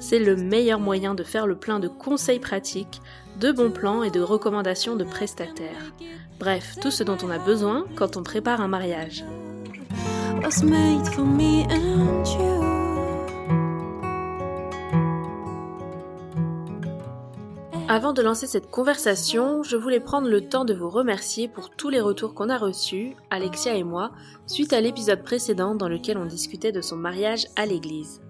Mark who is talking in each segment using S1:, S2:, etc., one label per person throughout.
S1: C'est le meilleur moyen de faire le plein de conseils pratiques, de bons plans et de recommandations de prestataires. Bref, tout ce dont on a besoin quand on prépare un mariage. Avant de lancer cette conversation, je voulais prendre le temps de vous remercier pour tous les retours qu'on a reçus, Alexia et moi, suite à l'épisode précédent dans lequel on discutait de son mariage à l'église.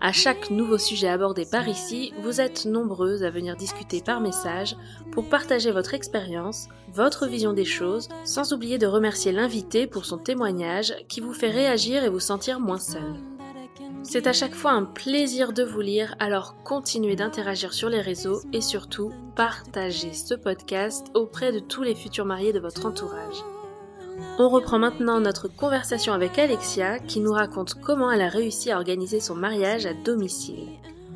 S1: À chaque nouveau sujet abordé par ici, vous êtes nombreuses à venir discuter par message pour partager votre expérience, votre vision des choses, sans oublier de remercier l'invité pour son témoignage qui vous fait réagir et vous sentir moins seul. C'est à chaque fois un plaisir de vous lire, alors continuez d'interagir sur les réseaux et surtout partagez ce podcast auprès de tous les futurs mariés de votre entourage. On reprend maintenant notre conversation avec Alexia qui nous raconte comment elle a réussi à organiser son mariage à domicile.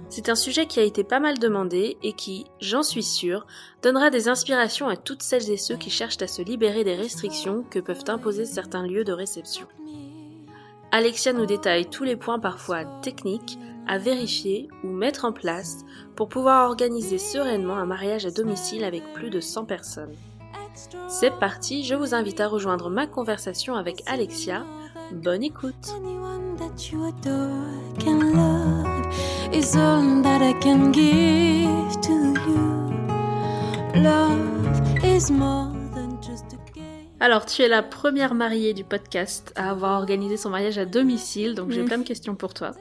S1: C'est un sujet qui a été pas mal demandé et qui, j'en suis sûre, donnera des inspirations à toutes celles et ceux qui cherchent à se libérer des restrictions que peuvent imposer certains lieux de réception. Alexia nous détaille tous les points parfois techniques à vérifier ou mettre en place pour pouvoir organiser sereinement un mariage à domicile avec plus de 100 personnes. C'est parti, je vous invite à rejoindre ma conversation avec Alexia. Bonne écoute. Alors, tu es la première mariée du podcast à avoir organisé son mariage à domicile, donc j'ai
S2: Mm.
S1: plein de questions pour toi.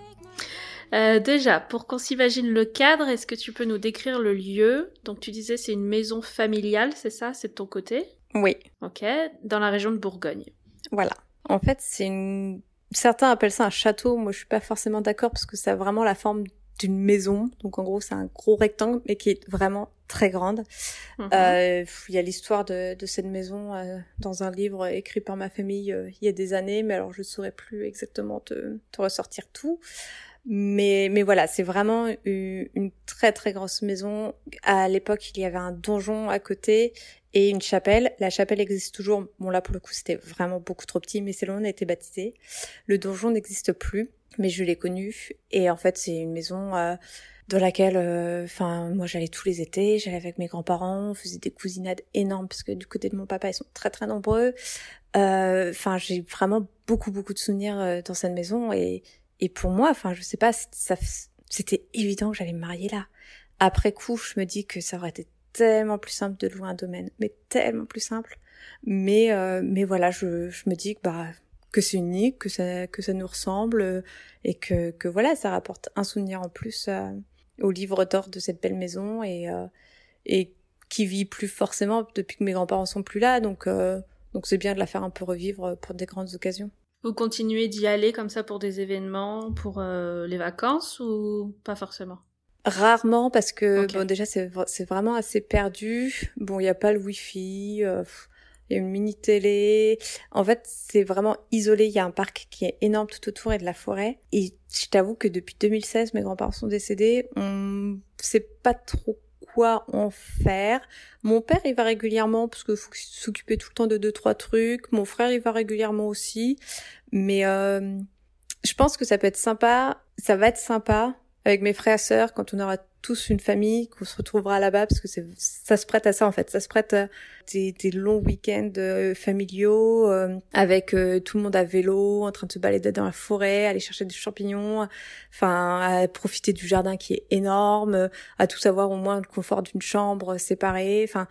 S1: Euh, déjà, pour qu'on s'imagine le cadre, est-ce que tu peux nous décrire le lieu? Donc, tu disais c'est une maison familiale, c'est ça? C'est de ton côté?
S2: Oui,
S1: Ok, dans la région de Bourgogne.
S2: voilà. En fait, c'est une... Certains appellent ça un château. Moi, je suis pas forcément d'accord parce que ça a vraiment la forme d'une maison. Donc, en gros, c'est un gros rectangle, mais qui est vraiment très grande.
S1: Mhm.
S2: Euh, Il y a l'histoire de, de cette maison euh, dans un livre écrit par ma famille euh, il y a des années, mais alors je saurais plus exactement te, te ressortir tout. Mais, mais voilà, c'est vraiment une, très très grosse maison. À l'époque, il y avait un donjon à côté et une chapelle. La chapelle existe toujours. Bon là, pour le coup, c'était vraiment beaucoup trop petit, mais c'est là où on a été baptisé. Le donjon n'existe plus, mais je l'ai connu. Et en fait, c'est une maison euh, dans laquelle, euh, enfin, moi, j'allais tous les étés. J'allais avec mes grands-parents. On faisait des cousinades énormes parce que du côté de mon papa, ils sont très très nombreux. Euh, Enfin, j'ai vraiment beaucoup beaucoup de souvenirs euh, dans cette maison et et pour moi, enfin, je sais pas, c'était évident que j'allais me marier là. Après coup, je me dis que ça aurait été tellement plus simple de louer un domaine, mais tellement plus simple. Mais euh, mais voilà, je, je me dis que bah que c'est unique, que ça que ça nous ressemble euh, et que que voilà, ça rapporte un souvenir en plus euh, au livre d'or de cette belle maison et euh, et qui vit plus forcément depuis que mes grands-parents sont plus là, donc euh, donc c'est bien de la faire un peu revivre pour des grandes occasions.
S1: Vous continuez d'y aller comme ça pour des événements, pour euh, les vacances ou pas forcément?
S2: Rarement parce que bon déjà c'est c'est vraiment assez perdu. Bon, il y a pas le wifi, euh, il y a une mini télé. En fait, c'est vraiment isolé, il y a un parc qui est énorme tout autour et de la forêt. Et je t'avoue que depuis 2016 mes grands-parents sont décédés, on sait pas trop quoi en faire. Mon père, il va régulièrement parce que faut s'occuper tout le temps de deux trois trucs. Mon frère, il va régulièrement aussi. Mais euh, je pense que ça peut être sympa. Ça va être sympa avec mes frères et sœurs quand on aura tous une famille, qu'on se retrouvera là-bas parce que ça se prête à ça en fait. Ça se prête à des, des longs week-ends euh, familiaux euh, avec euh, tout le monde à vélo, en train de se balader dans la forêt, aller chercher des champignons, enfin à profiter du jardin qui est énorme, à tous avoir au moins le confort d'une chambre séparée, enfin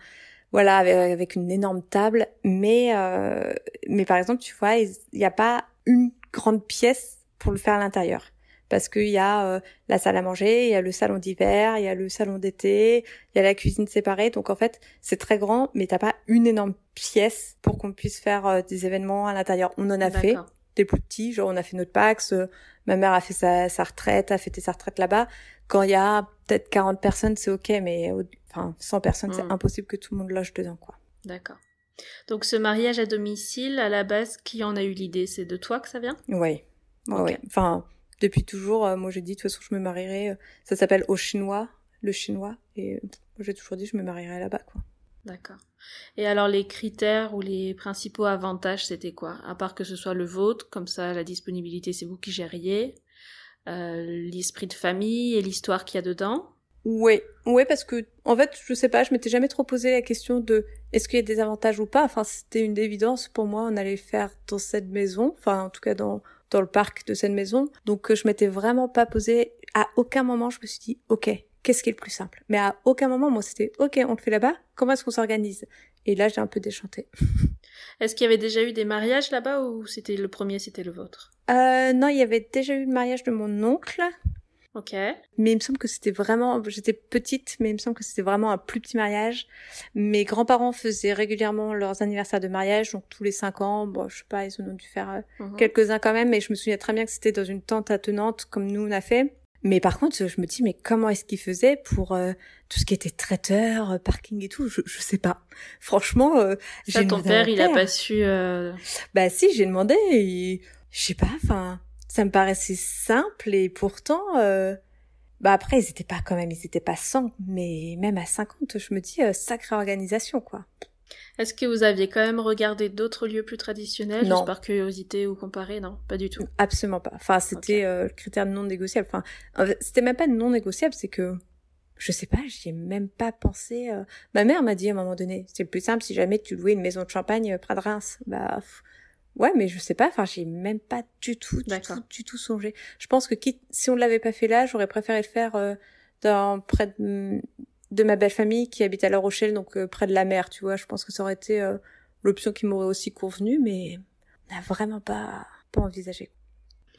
S2: voilà avec, avec une énorme table. Mais euh, mais par exemple tu vois il n'y a pas une grande pièce pour le faire à l'intérieur parce qu'il y a euh, la salle à manger, il y a le salon d'hiver, il y a le salon d'été, il y a la cuisine séparée. Donc en fait, c'est très grand, mais t'as pas une énorme pièce pour qu'on puisse faire euh, des événements à l'intérieur. On en a fait des plus petits, genre on a fait notre Pax, euh, ma mère a fait sa, sa retraite, a fêté sa retraite là-bas. Quand il y a peut-être 40 personnes, c'est ok, mais enfin 100 personnes, c'est
S1: Mm.
S2: impossible que tout le monde loge dedans, quoi.
S1: D'accord. Donc ce mariage à domicile, à la base, qui en a eu l'idée? C'est de toi que ça vient?
S2: Ouais. Ouais,
S1: Ok.
S2: ouais. Enfin, depuis toujours, euh, moi j'ai dit, de toute façon, je me marierai. euh, ça s'appelle au chinois, le chinois. Et euh, moi j'ai toujours dit, je me marierai là-bas, quoi.
S1: D'accord. Et alors les critères ou les principaux avantages, c'était quoi? À part que ce soit le vôtre, comme ça la disponibilité c'est vous qui gériez, euh, l'esprit de famille et l'histoire qu'il y a dedans?
S2: Ouais, ouais, parce que en fait, je sais pas, je m'étais jamais trop posé la question de est-ce qu'il y a des avantages ou pas? Enfin, c'était une évidence pour moi. On allait faire dans cette maison, enfin en tout cas dans dans le parc de cette maison. Donc euh, je m'étais vraiment pas posé. À aucun moment, je me suis dit ok, qu'est-ce qui est le plus simple? Mais à aucun moment, moi, c'était ok, on le fait là-bas. Comment est-ce qu'on s'organise? Et là, j'ai un peu déchanté.
S1: Est-ce qu'il y avait déjà eu des mariages là-bas ou c'était le premier, c'était le vôtre?
S2: Euh, non, il y avait déjà eu le mariage de mon oncle.
S1: Ok.
S2: Mais il me semble que c'était vraiment, j'étais petite, mais il me semble que c'était vraiment un plus petit mariage. Mes grands-parents faisaient régulièrement leurs anniversaires de mariage, donc tous les cinq ans. Bon, je sais pas, ils en ont dû faire euh,
S1: Mhm.
S2: quelques-uns quand même, mais je me souviens très bien que c'était dans une tente attenante comme nous on a fait. Mais par contre, je me dis, mais comment est-ce qu'ils faisaient pour euh, tout ce qui était traiteur, euh, parking et tout? Je, je sais pas. Franchement, euh, j'ai
S1: ton
S2: demandé à mon
S1: père, il a pas su. euh,
S2: Bah si, j'ai demandé et je sais pas, enfin, ça me paraissait simple et pourtant, euh, bah après ils étaient pas quand même, ils étaient pas 100, mais même à 50, je me dis euh, sacrée organisation quoi.
S1: Est-ce que vous aviez quand même regardé d'autres lieux plus traditionnels,
S2: Non.
S1: juste par curiosité ou comparé? Non, pas du tout.
S2: Absolument pas. Enfin, c'était euh, le critère non négociable. Enfin, c'était même pas non négociable, c'est que je sais pas, j'y ai même pas pensé. euh. Ma mère m'a dit à un moment donné, c'est plus simple si jamais tu louais une maison de champagne près de Reims. Bah pff, ouais, mais je sais pas. Enfin, j'y ai même pas du tout, du tout, du tout songé. Je pense que quitte, si on l'avait pas fait là, j'aurais préféré le faire euh, dans près de, de ma belle famille qui habite à La Rochelle, donc euh, près de la mer. Tu vois, je pense que ça aurait été euh, l'option qui m'aurait aussi convenu, mais on n'a vraiment pas pas envisagé.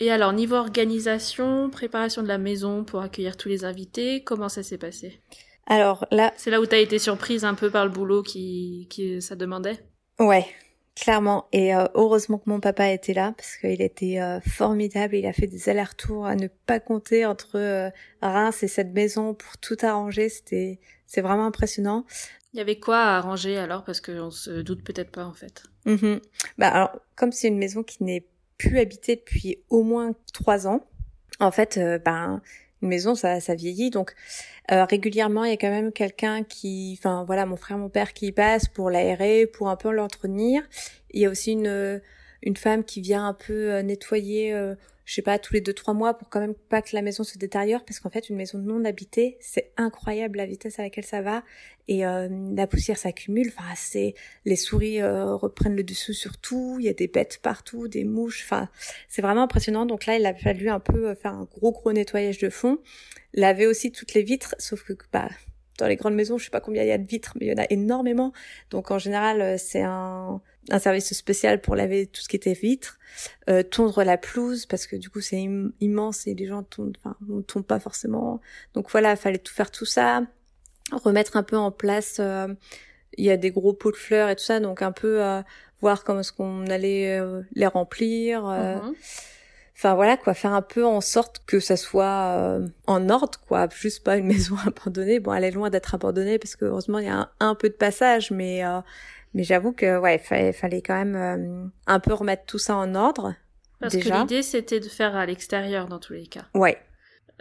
S1: Et alors, niveau organisation, préparation de la maison pour accueillir tous les invités, comment ça s'est passé?
S2: Alors là,
S1: C'est là où t'as été surprise un peu par le boulot qui, qui ça demandait?
S2: Ouais, clairement. Et euh, heureusement que mon papa était là parce qu'il était euh, formidable. Il a fait des allers-retours à ne pas compter entre euh, Reims et cette maison pour tout arranger. C'était, c'est vraiment impressionnant.
S1: Il y avait quoi à arranger alors? Parce qu'on se doute peut-être pas en fait.
S2: Mhm. Bah alors, comme c'est une maison qui n'est plus habitée depuis au moins trois ans, en fait, euh, ben maison ça, ça vieillit, donc euh, régulièrement il y a quand même quelqu'un qui, enfin voilà, mon frère, mon père qui passe pour l'aérer, pour un peu l'entretenir. Il y a aussi une euh, une femme qui vient un peu euh, nettoyer, euh, je sais pas, tous les deux trois mois pour quand même pas que la maison se détériore, parce qu'en fait une maison non habitée, c'est incroyable la vitesse à laquelle ça va et euh, la poussière s'accumule. Enfin c'est les souris euh, reprennent le dessus sur tout, il y a des bêtes partout, des mouches, enfin c'est vraiment impressionnant. Donc là, il a fallu un peu euh, faire un gros gros nettoyage de fond, laver aussi toutes les vitres, sauf que bah dans les grandes maisons, je sais pas combien il y a de vitres, mais il y en a énormément. Donc en général, euh, c'est un, un service spécial pour laver tout ce qui était vitres, euh, tondre la pelouse parce que du coup c'est im- immense et les gens tondent, enfin on tombe pas forcément. Donc voilà, fallait tout faire tout ça, remettre un peu en place. euh, il y a des gros pots de fleurs et tout ça, donc un peu euh, voir comment est-ce qu'on allait euh, les remplir. euh,
S1: Mhm.
S2: Enfin voilà quoi, faire un peu en sorte que ça soit euh, en ordre quoi, juste pas une maison abandonnée. Bon, elle est loin d'être abandonnée parce que heureusement il y a un, un peu de passage, mais euh, mais j'avoue que ouais, fallait, fallait quand même euh, un peu remettre tout ça en ordre.
S1: Parce
S2: déjà.
S1: que l'idée c'était de faire à l'extérieur dans tous les cas.
S2: Ouais.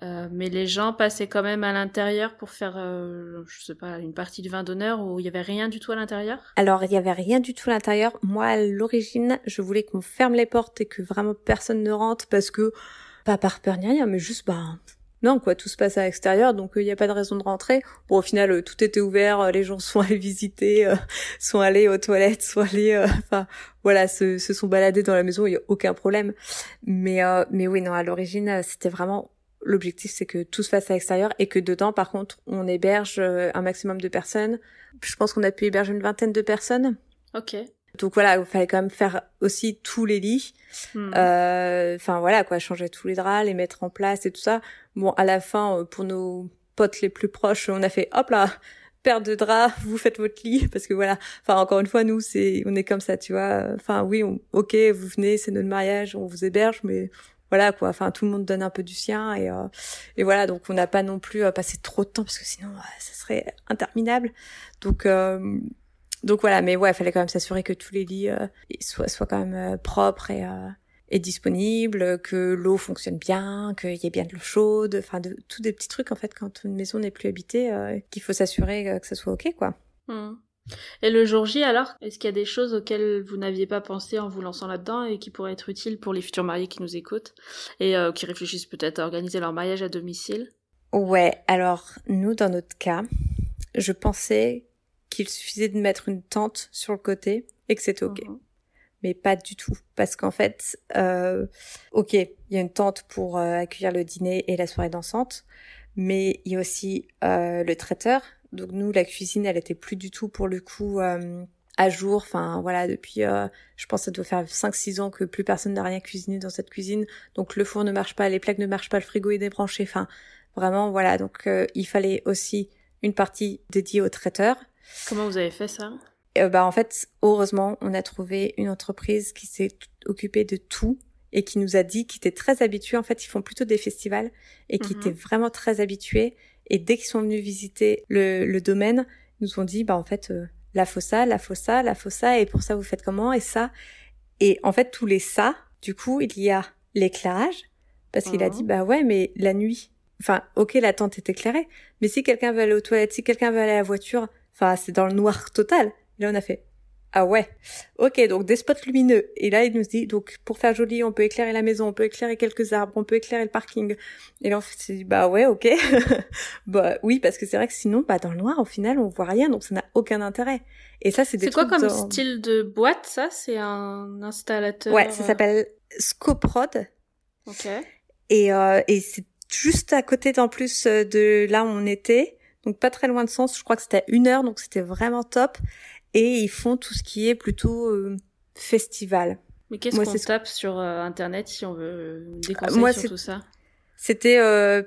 S1: Euh, mais les gens passaient quand même à l'intérieur pour faire, euh, je sais pas, une partie du vin d'honneur où il y avait rien du tout à l'intérieur?
S2: Alors il y avait rien du tout à l'intérieur. Moi à l'origine, je voulais qu'on ferme les portes et que vraiment personne ne rentre parce que pas par peur ni rien, mais juste bah non quoi, tout se passe à l'extérieur, donc il n'y a pas de raison de rentrer. Bon au final euh, tout était ouvert, euh, les gens sont allés visiter, euh, sont allés aux toilettes, sont allés, euh, enfin voilà, se, se sont baladés dans la maison, il y a aucun problème. Mais euh, mais oui non à l'origine euh, c'était vraiment l'objectif c'est que tout se fasse à l'extérieur et que dedans par contre on héberge euh, un maximum de personnes. Je pense qu'on a pu héberger une vingtaine de personnes.
S1: Ok.
S2: Donc voilà, il fallait quand même faire aussi tous les lits. Euh, Enfin voilà quoi, changer tous les draps, les mettre en place et tout ça. Bon, à la fin, euh, pour nos potes les plus proches, on a fait hop là, paire de draps, vous faites votre lit parce que voilà. Enfin encore une fois, nous c'est, on est comme ça, tu vois. Enfin oui, on- ok, vous venez, c'est notre mariage, on vous héberge, mais voilà quoi. Enfin, tout le monde donne un peu du sien et euh, et voilà. Donc, on n'a pas non plus euh, passé trop de temps parce que sinon, ça serait interminable. Donc euh, donc voilà. Mais ouais, il fallait quand même s'assurer que tous les lits soient soient quand même propres et est disponible, que l'eau fonctionne bien, qu'il y ait bien de l'eau chaude, enfin de tous des petits trucs en fait quand une maison n'est plus habitée, qu'il faut s'assurer que ça soit ok quoi.
S1: Mmh. Et le jour J alors, est-ce qu'il y a des choses auxquelles vous n'aviez pas pensé en vous lançant là-dedans et qui pourraient être utiles pour les futurs mariés qui nous écoutent et euh, qui réfléchissent peut-être à organiser leur mariage à domicile?
S2: Ouais, alors nous dans notre cas, je pensais qu'il suffisait de mettre une tente sur le côté et que c'était ok. Mhm. Mais pas du tout, parce qu'en fait, euh, ok, il y a une tente pour euh, accueillir le dîner et la soirée dansante, mais il y a aussi le traiteur donc nous, la cuisine, elle était plus du tout pour le coup euh, à jour. Enfin voilà, depuis, euh, je pense que ça doit faire 5-6 ans que plus personne n'a rien cuisiné dans cette cuisine. Donc le four ne marche pas, les plaques ne marchent pas, le frigo est débranché. Enfin vraiment voilà. Donc euh, il fallait aussi une partie dédiée au traiteur.
S1: Comment vous avez fait ça?
S2: Bah en fait, heureusement, on a trouvé une entreprise qui s'est occupée de tout et qui nous a dit qu'ils étaient très habitués. En fait, ils font plutôt des festivals et qui mhm. étaient vraiment très habitués et dès qu'ils sont venus visiter le, le domaine, ils nous ont dit, bah en fait, euh, la fossa, la fossa, la fossa, et pour ça vous faites comment, et ça. Et en fait, tous les ça, du coup, il y a l'éclairage, parce qu'il a dit, bah ouais, mais la nuit, enfin, ok, la tente est éclairée, mais si quelqu'un veut aller aux toilettes, si quelqu'un veut aller à la voiture, enfin, c'est dans le noir total. Et là, on a fait, ah ouais. Ok, donc des spots lumineux. Et là, il nous dit, donc pour faire joli, on peut éclairer la maison, on peut éclairer quelques arbres, on peut éclairer le parking. Et là, on s'est dit, bah ouais, ok. bah oui, parce que c'est vrai que sinon, bah dans le noir, au final, on voit rien, donc ça n'a aucun intérêt. Et ça, c'est des
S1: C'est quoi comme style de boîte, ça? C'est un installateur
S2: Ouais, ça euh, s'appelle Scoprod.
S1: Ok.
S2: Et, euh, et c'est juste à côté, en plus, euh, de là où on était. Donc pas très loin de Sens, je crois que c'était à une heure, donc c'était vraiment top et ils font tout ce qui est plutôt euh, festival.
S1: Mais qu'est-ce qu'on tape sur euh, internet si on veut euh, des conseils Moi, sur tout ça?
S2: C'était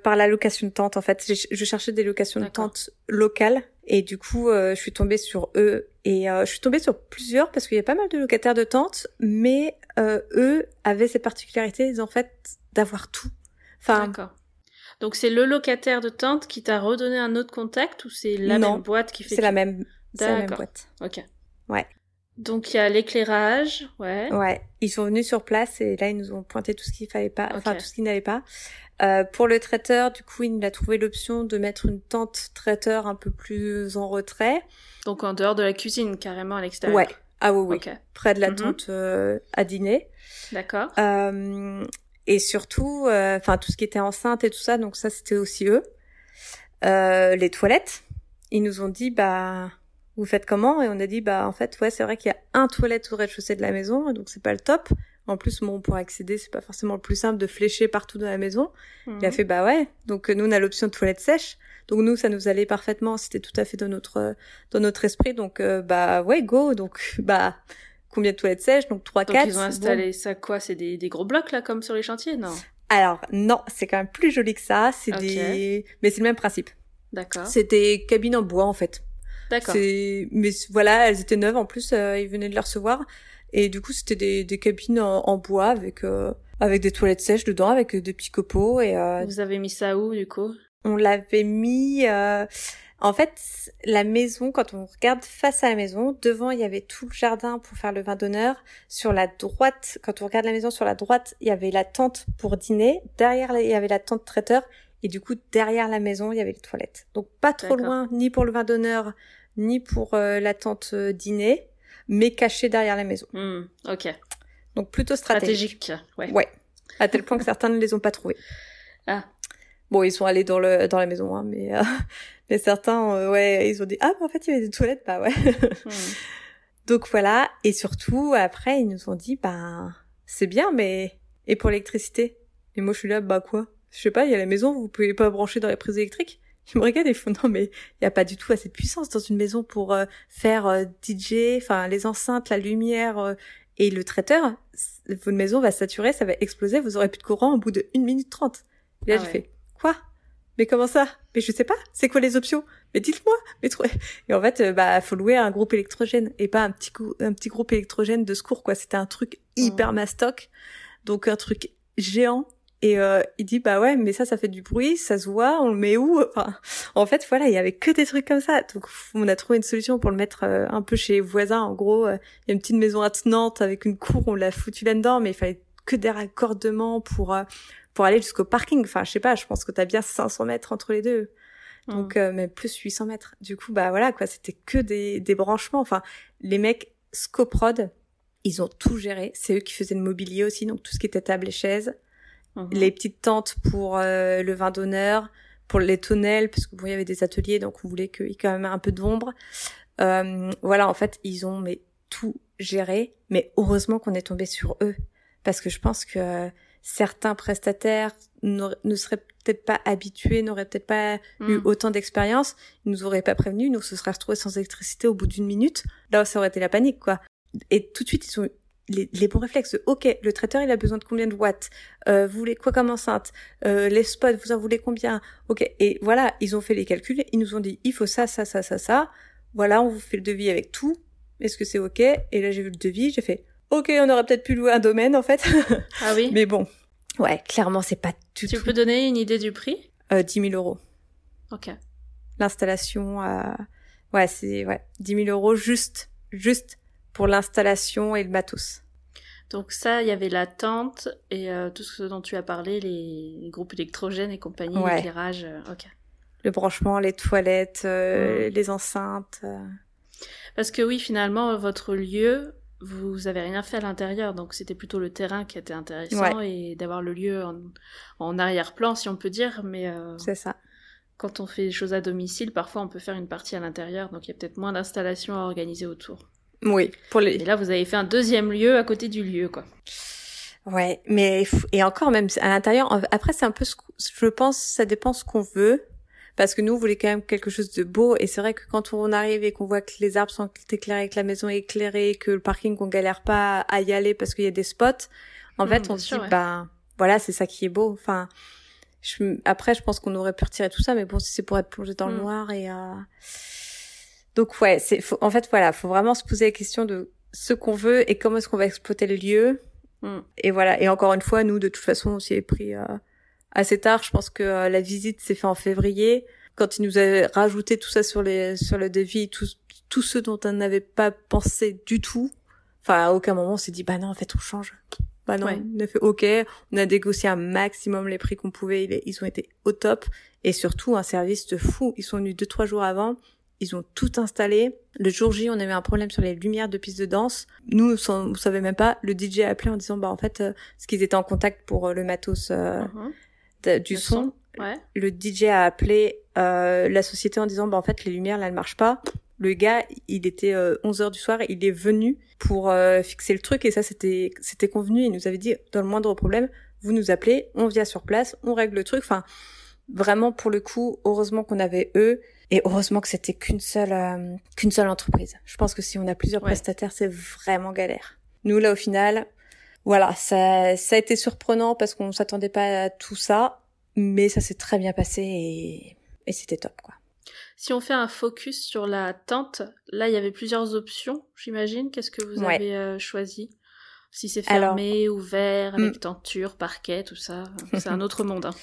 S2: par la location de tentes en fait. Je, cherchais des locations de tentes locales et du coup je suis tombée sur eux et je suis tombée sur plusieurs parce qu'il y a pas mal de locataires de tentes, mais eux avaient cette particularité en fait d'avoir tout.
S1: Enfin, D'accord. Donc c'est le locataire de tente qui t'a redonné un autre contact ou c'est la même boîte qui fait
S2: C'est la même c'est la même boîte.
S1: Ok.
S2: Ouais.
S1: Donc il y a l'éclairage, ouais.
S2: Ouais, ils sont venus sur place et là ils nous ont pointé tout ce qu'il fallait pas, enfin tout ce qu'il n'avait pas. Euh, pour le traiteur, du coup, il a trouvé l'option de mettre une tente traiteur un peu plus en retrait.
S1: Donc en dehors de la cuisine, carrément à l'extérieur.
S2: Ouais. Ah oui, oui. Près de la mhm. tente euh, à dîner.
S1: D'accord.
S2: Euh, et surtout, euh, enfin tout ce qui était enceinte et tout ça, donc ça c'était aussi eux. Euh, les toilettes, ils nous ont dit bah vous faites comment? Et on a dit, bah en fait, ouais, c'est vrai qu'il y a un toilette au rez-de-chaussée de la maison, donc c'est pas le top. En plus, bon, pour accéder, c'est pas forcément le plus simple de flécher partout dans la maison. Il a mhm. fait, bah ouais. Donc nous, on a l'option de toilette sèche. Donc nous, ça nous allait parfaitement. C'était tout à fait dans notre dans notre esprit. Donc euh, bah ouais, go. Donc bah combien de toilettes sèches Donc trois, quatre.
S1: Ils ont installé ça quoi C'est des, des gros blocs là, comme sur les chantiers, non?
S2: Alors non, c'est quand même plus joli que ça. C'est des, mais c'est le même principe.
S1: D'accord.
S2: C'est des cabines en bois en fait.
S1: D'accord.
S2: Mais voilà, elles étaient neuves en plus, euh, ils venaient de les recevoir. Et du coup, c'était des, des cabines en, bois avec euh, avec des toilettes sèches dedans, avec des petits copeaux. Et euh,
S1: vous avez mis ça où du coup?
S2: On l'avait mis. En fait, la maison, quand on regarde face à la maison, devant il y avait tout le jardin pour faire le vin d'honneur. Sur la droite, quand on regarde la maison, sur la droite, il y avait la tente pour dîner. Derrière, il y avait la tente traiteur. Et du coup, derrière la maison, il y avait les toilettes. Donc pas trop loin, ni pour le vin d'honneur, ni pour euh, la tente euh, dîner, mais caché derrière la maison.
S1: Hmm, ok.
S2: Donc plutôt stratégique.
S1: stratégique. ouais.
S2: Ouais. À tel point que certains ne les ont pas trouvés.
S1: Ah.
S2: Bon, ils sont allés dans le dans la maison, hein, mais euh, mais certains, ouais, ils ont dit ah, mais en fait il y avait des toilettes, bah ouais. Hmm. Donc voilà, et surtout après ils nous ont dit bah c'est bien, mais et pour l'électricité? Et moi je suis là, bah quoi? Je sais pas, il y a la maison, vous pouvez pas brancher dans les prises électriques? Ils me regardent et font non mais il y a pas du tout assez de puissance dans une maison pour euh, faire euh, DJ, enfin les enceintes, la lumière euh, et le traiteur. Votre maison va saturer, ça va exploser, vous aurez plus de courant au bout de 1 minute 30. Et là ah j'ai fait quoi? Mais comment ça? Mais je sais pas, c'est quoi les options? Mais dites-moi. Mais trop... Et en fait bah faut louer un groupe électrogène et pas un petit un petit groupe électrogène de secours quoi, c'était un truc hyper oh. mastoc. Donc un truc géant Et euh, il dit bah ouais, mais ça, ça fait du bruit, ça se voit, on le met où? Enfin, en fait, voilà, il y avait que des trucs comme ça. Donc, on a trouvé une solution pour le mettre euh, un peu chez les voisins. En gros, euh, il y a une petite maison attenante avec une cour, on l'a foutu là-dedans, mais il fallait que des raccordements pour pour aller jusqu'au parking. Enfin, je sais pas, je pense que t'as bien 500 mètres entre les deux. Donc, mmh. mais plus 800 mètres. Du coup, bah voilà, quoi, c'était que des, des branchements. Enfin, les mecs Scoprod, ils ont tout géré. C'est eux qui faisaient le mobilier aussi, donc tout ce qui était table et chaises. Mhm. Les petites tentes pour euh, le vin d'honneur, pour les tonnelles, parce que bon, il y avait des ateliers, donc on voulait qu'il y ait quand même un peu d'ombre. Euh, voilà, en fait, ils ont mais tout géré. Mais heureusement qu'on est tombé sur eux, parce que je pense que certains prestataires ne seraient peut-être pas habitués, n'auraient peut-être pas eu mhm. autant d'expérience, ils nous auraient pas prévenus, nous se seraient retrouvés sans électricité au bout d'une minute. Là, ça aurait été la panique, quoi et tout de suite ils ont les, les, bons réflexes. Ok, le traiteur il a besoin de combien de watts? Euh, Vous voulez quoi comme enceinte? Euh, Les spots, vous en voulez combien? Ok, et voilà, ils ont fait les calculs. Ils nous ont dit il faut ça, ça, ça, ça, ça. Voilà, on vous fait le devis avec tout. Est-ce que c'est ok? Et là j'ai vu le devis, j'ai fait ok, on aurait peut-être pu louer un domaine en fait.
S1: Ah oui.
S2: Mais bon, ouais, clairement c'est pas
S1: tu tout. Tu peux donner une idée du prix?
S2: Euh, 10 000 euros.
S1: Ok.
S2: L'installation, euh... ouais, c'est ouais 10 000 euros juste, juste pour l'installation et le matos.
S1: Donc ça, il y avait la tente et euh, tout ce dont tu as parlé, les, groupes électrogènes et compagnie, l'éclairage. Euh, ok.
S2: Le branchement, les toilettes, euh, les enceintes.
S1: Parce que oui, finalement, votre lieu, vous avez rien fait à l'intérieur, donc c'était plutôt le terrain qui était intéressant et d'avoir le lieu en, en arrière-plan, si on peut dire. Mais
S2: c'est ça.
S1: Quand on fait des choses à domicile, parfois on peut faire une partie à l'intérieur, donc il y a peut-être moins d'installations à organiser autour.
S2: Oui, pour les.
S1: Et là, vous avez fait un deuxième lieu à côté du lieu, quoi.
S2: Ouais, mais et encore même à l'intérieur. Après, c'est un peu, ce, je pense, ça dépend ce qu'on veut, parce que nous, on voulait quand même quelque chose de beau. Et c'est vrai que quand on arrive et qu'on voit que les arbres sont éclairés, que la maison est éclairée, que le parking, qu'on galère pas à y aller parce qu'il y a des spots. En fait, mmh, on se dit, bah, voilà, c'est ça qui est beau. Enfin, je, après, je pense qu'on aurait pu retirer tout ça, mais bon, si c'est pour être plongé dans le mmh. noir et euh, donc ouais, c'est en fait voilà, faut vraiment se poser la question de ce qu'on veut et comment est-ce qu'on va exploiter le lieu. Mm. Et voilà. Et encore une fois, nous de toute façon, on s'y est pris euh, assez tard. Je pense que euh, la visite s'est faite en février. Quand ils nous avaient rajouté tout ça sur les sur le devis, tout tout ce dont on n'avait pas pensé du tout. Enfin, à aucun moment on s'est dit bah non, en fait on change. Bah non, on a fait ok, on a négocié un maximum les prix qu'on pouvait, ils ont été au top et surtout un service de fou. Ils sont venus deux trois jours avant, ils ont tout installé. Le jour J, on avait un problème sur les lumières de piste de danse. Nous, on ne savait même pas. Le DJ a appelé en disant, bah en fait, euh, ce qu'ils étaient en contact pour euh, le matos euh, uh-huh. Du son. Le DJ a appelé la société en disant, bah en fait, les lumières là, elles marchent pas. Le gars, il était 11 heures du soir, il est venu pour fixer le truc et ça, c'était c'était convenu. Il nous avait dit, dans le moindre problème, vous nous appelez, on vient sur place, on règle le truc. Enfin, vraiment pour le coup, heureusement qu'on avait eux et heureusement que c'était qu'une seule euh, qu'une seule entreprise. Je pense que si on a plusieurs prestataires, c'est vraiment galère. Nous là au final, voilà, ça ça a été surprenant parce qu'on s'attendait pas à tout ça, mais ça s'est très bien passé et et c'était top quoi.
S1: Si on fait un focus sur la tente, là il y avait plusieurs options, j'imagine. Qu'est-ce que vous avez euh, choisi? Si c'est fermé, ouvert, avec hmm. tenture, parquet, tout ça, c'est un autre monde. Hein.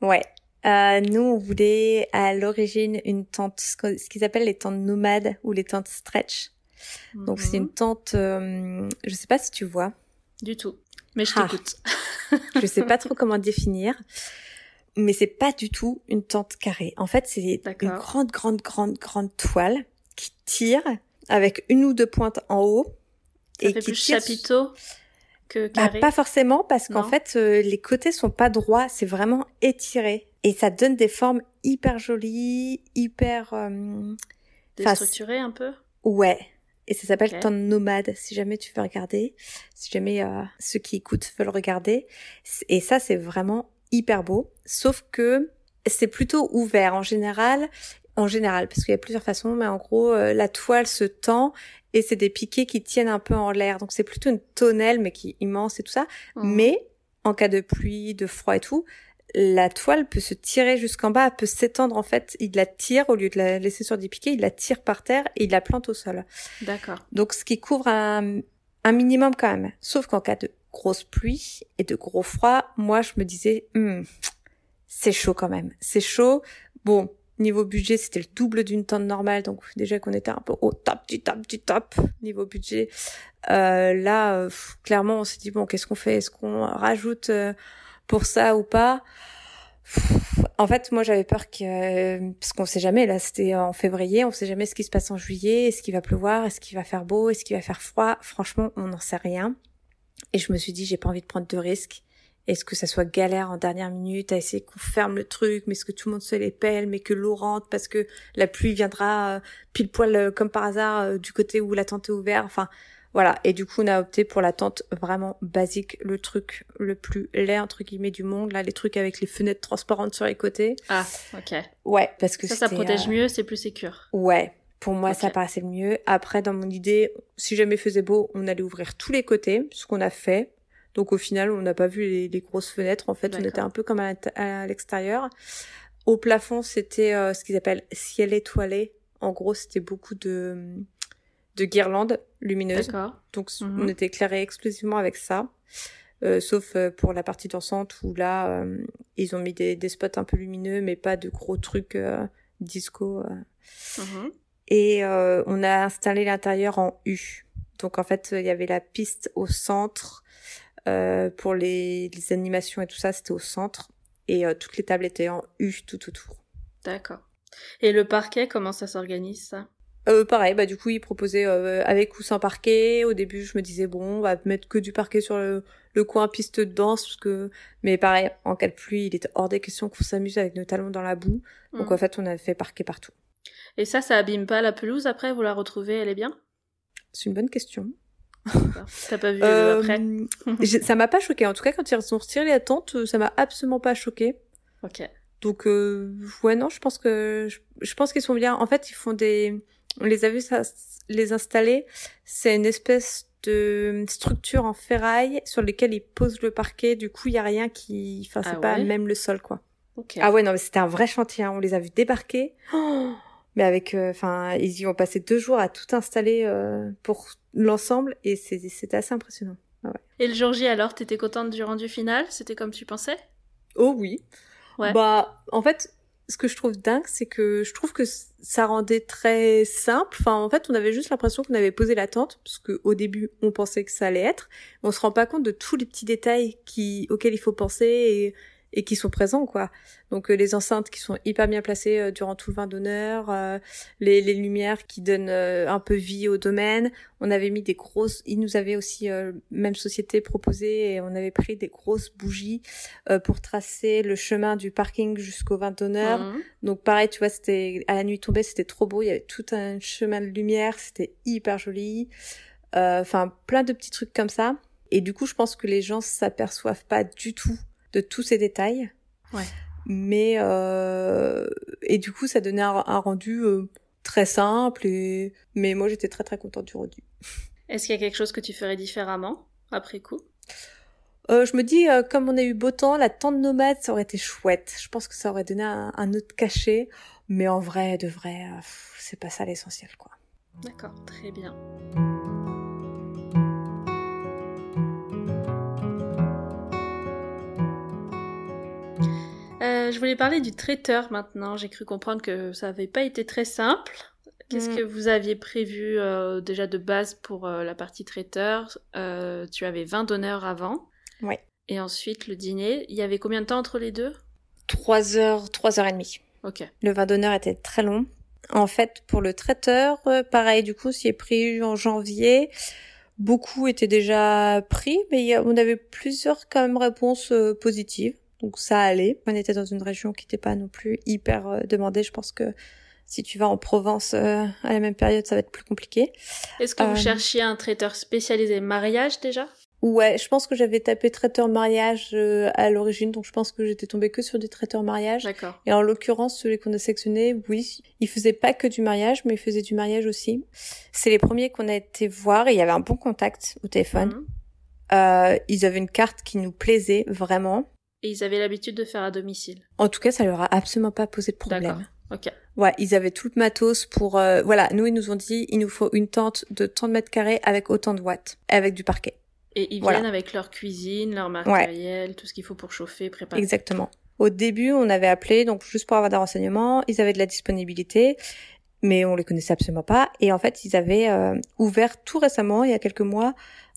S2: Ouais, euh, nous, on voulait à l'origine une tente, ce qu'ils appellent les tentes nomades ou les tentes stretch. Donc c'est une mhm. tente, euh, je sais pas si tu vois.
S1: Du tout, mais je ah. t'écoute.
S2: je sais pas trop comment définir, mais c'est pas du tout une tente carrée. En fait, c'est une grande, grande, grande, grande toile qui tire avec une ou deux pointes en haut
S1: Ça et fait qui plus tire chapiteau que bah, carré.
S2: pas forcément parce qu'en fait euh, les côtés sont pas droits, c'est vraiment étiré et ça donne des formes hyper jolies, hyper euh,
S1: déstructurées un peu.
S2: Ouais. Et ça s'appelle okay. nomade, si jamais tu veux regarder, si jamais euh, ceux qui écoutent veulent regarder. Et ça, c'est vraiment hyper beau. Sauf que c'est plutôt ouvert en général. En général, parce qu'il y a plusieurs façons, mais en gros, euh, la toile se tend et c'est des piquets qui tiennent un peu en l'air. Donc c'est plutôt une tonnelle, mais qui est immense et tout ça. Mmh. Mais en cas de pluie, de froid et tout, la toile peut se tirer jusqu'en bas, elle peut s'étendre en fait. Il la tire au lieu de la laisser sur des piquets, il la tire par terre et il la plante au sol.
S1: D'accord.
S2: Donc ce qui couvre un, minimum quand même. Sauf qu'en cas de grosse pluie et de gros froid, moi je me disais, hmm, c'est chaud quand même. C'est chaud. Bon, niveau budget, c'était le double d'une tente normale, donc déjà qu'on était un peu au top du top du top niveau budget. Euh, là, euh, clairement, on s'est dit bon, qu'est-ce qu'on fait? Est-ce qu'on rajoute euh, pour ça ou pas en fait, moi, j'avais peur que, parce qu'on sait jamais, là, c'était en février, on sait jamais ce qui se passe en juillet, est-ce qu'il va pleuvoir, est-ce qu'il va faire beau, est-ce qu'il va faire froid. Franchement, on n'en sait rien. Et je me suis dit, j'ai pas envie de prendre de risques. Est-ce que ça soit galère en dernière minute à essayer qu'on ferme le truc, mais est-ce que tout le monde se les pèle, mais que l'eau rentre parce que la pluie viendra euh, pile poil euh, comme par hasard euh, du côté où la tente est ouverte. Enfin, voilà. Et du coup, on a opté pour la tente vraiment basique, le truc le plus laid entre guillemets du monde. Là, les trucs avec les fenêtres transparentes sur les côtés.
S1: Ah, ok.
S2: Ouais, parce que
S1: ça, ça protège mieux, c'est plus sécure.
S2: Ouais. Pour moi, ça paraissait le mieux. Après, dans mon idée, si jamais il faisait beau, on allait ouvrir tous les côtés, ce qu'on a fait. Donc au final, on n'a pas vu les, grosses fenêtres. En fait, on était un peu comme à, l'extérieur. Au plafond, c'était euh, ce qu'ils appellent ciel étoilé. En gros, c'était beaucoup de, de guirlandes lumineuses. Donc mhm. on était éclairé exclusivement avec ça. Euh, sauf euh, pour la partie dansante où là, ils ont mis des, des, spots un peu lumineux, mais pas de gros trucs disco. Mhm. Et on a installé l'intérieur en U. Donc en fait, il y avait la piste au centre euh, pour les, les, animations et tout ça, c'était au centre. Et euh, toutes les tables étaient en U tout autour.
S1: D'accord. Et le parquet, comment ça s'organise ça?
S2: Euh, pareil, bah du coup ils proposaient euh, avec ou sans parquet. Au début je me disais bon on va mettre que du parquet sur le, le coin piste de danse parce que mais pareil en cas de pluie il était hors des questions qu'on s'amuse avec nos talons dans la boue. Donc en mm. fait on avait fait parquet partout.
S1: Et ça ça abîme pas la pelouse après vous la retrouvez elle est bien?
S2: C'est une bonne question.
S1: T'as pas vu euh, après?
S2: Ça m'a pas choqué. En tout cas, quand ils ont retiré les tentes, euh, ça m'a absolument pas choqué.
S1: Ok.
S2: Donc euh, ouais non, je pense que je, pense qu'ils sont bien. En fait, ils font des, on les a vus ça, les installer. C'est une espèce de structure en ferraille sur lesquelles ils posent le parquet. Du coup, il y a rien qui, enfin c'est ah pas même le sol quoi. Okay. Ah ouais non mais c'était un vrai chantier. Hein. On les a vus débarquer. Oh mais avec, euh, enfin, ils y ont passé deux jours à tout installer euh, pour l'ensemble et c'était assez impressionnant. Ah ouais.
S1: Et le jour J alors, t'étais contente du rendu final? C'était comme tu pensais?
S2: Oh oui. Ouais. Bah, en fait, ce que je trouve dingue, c'est que je trouve que ça rendait très simple. Enfin, en fait, on avait juste l'impression qu'on avait posé la tente, parce qu'au début, on pensait que ça allait être. On se rend pas compte de tous les petits détails auxquels il faut penser et qui sont présents quoi. Donc euh, les enceintes qui sont hyper bien placées euh, durant tout le vin d'honneur, euh, les, les, lumières qui donnent un peu vie au domaine. On avait mis des grosses, ils nous avaient aussi même société proposé et on avait pris des grosses bougies pour tracer le chemin du parking jusqu'au vin d'honneur. Mhm. Donc pareil, tu vois, c'était à la nuit tombée, c'était trop beau. Il y avait tout un chemin de lumière, c'était hyper joli. Enfin, plein de petits trucs comme ça. Et du coup, je pense que les gens s'aperçoivent pas du tout de tous ces détails.
S1: Ouais.
S2: Mais euh, et du coup, ça donnait un, rendu euh, très simple. Et mais moi, j'étais très très contente du rendu.
S1: Est-ce qu'il y a quelque chose que tu ferais différemment après coup?
S2: Euh, je me dis, comme on a eu beau temps, la tente nomade, ça aurait été chouette. Je pense que ça aurait donné un, autre cachet. Mais en vrai, de vrai, c'est pas ça l'essentiel, quoi.
S1: D'accord, très bien. Je voulais parler du traiteur maintenant. J'ai cru comprendre que ça n'avait pas été très simple. Qu'est-ce mm. que vous aviez prévu euh, déjà de base pour euh, la partie traiteur? Tu avais 20 donneurs avant.
S2: Ouais.
S1: Et ensuite le dîner. Il y avait combien de temps entre les deux?
S2: 3 heures, 3 heures et demie.
S1: Ok.
S2: Le vin d'honneur était très long. En fait, pour le traiteur, pareil, du coup, s'y est pris en janvier. Beaucoup étaient déjà pris, mais on avait plusieurs quand même réponses positives. Donc ça allait. On était dans une région qui n'était pas non plus hyper euh, demandée. Je pense que si tu vas en Provence euh, à la même période, ça va être plus compliqué.
S1: Est-ce que vous euh, cherchiez un traiteur spécialisé mariage déjà?
S2: Ouais, je pense que j'avais tapé traiteur mariage à l'origine, donc je pense que j'étais tombée que sur des traiteurs mariage.
S1: D'accord.
S2: Et en l'occurrence, celui qu'on a sélectionné, oui, il faisait pas que du mariage, mais il faisait du mariage aussi. C'est les premiers qu'on a été voir et il y avait un bon contact au téléphone. Mhm. Ils avaient une carte qui nous plaisait vraiment.
S1: Et ils avaient l'habitude de faire à domicile.
S2: En tout cas, ça leur a absolument pas posé de problème.
S1: Ok.
S2: Ouais, ils avaient tout le matos pour. Euh, voilà, nous ils nous ont dit, il nous faut une tente de tant de mètres carrés avec autant de watts, avec du parquet.
S1: Et ils
S2: Voilà.
S1: viennent avec leur cuisine, leur matériel, tout ce qu'il faut pour chauffer, préparer.
S2: Exactement. Au début, on avait appelé, donc juste pour avoir des renseignements, ils avaient de la disponibilité, mais on les connaissait absolument pas. Et en fait, ils avaient euh, ouvert tout récemment, il y a quelques mois,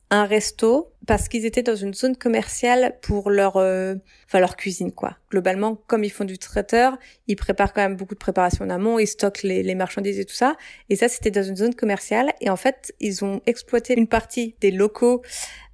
S2: un resto parce qu'ils étaient dans une zone commerciale pour leur, euh, enfin leur cuisine quoi. Globalement, comme ils font du traiteur, ils préparent quand même beaucoup de préparation en amont, ils stockent les, les marchandises et tout ça. Et ça, c'était dans une zone commerciale. Et en fait, ils ont exploité une partie des locaux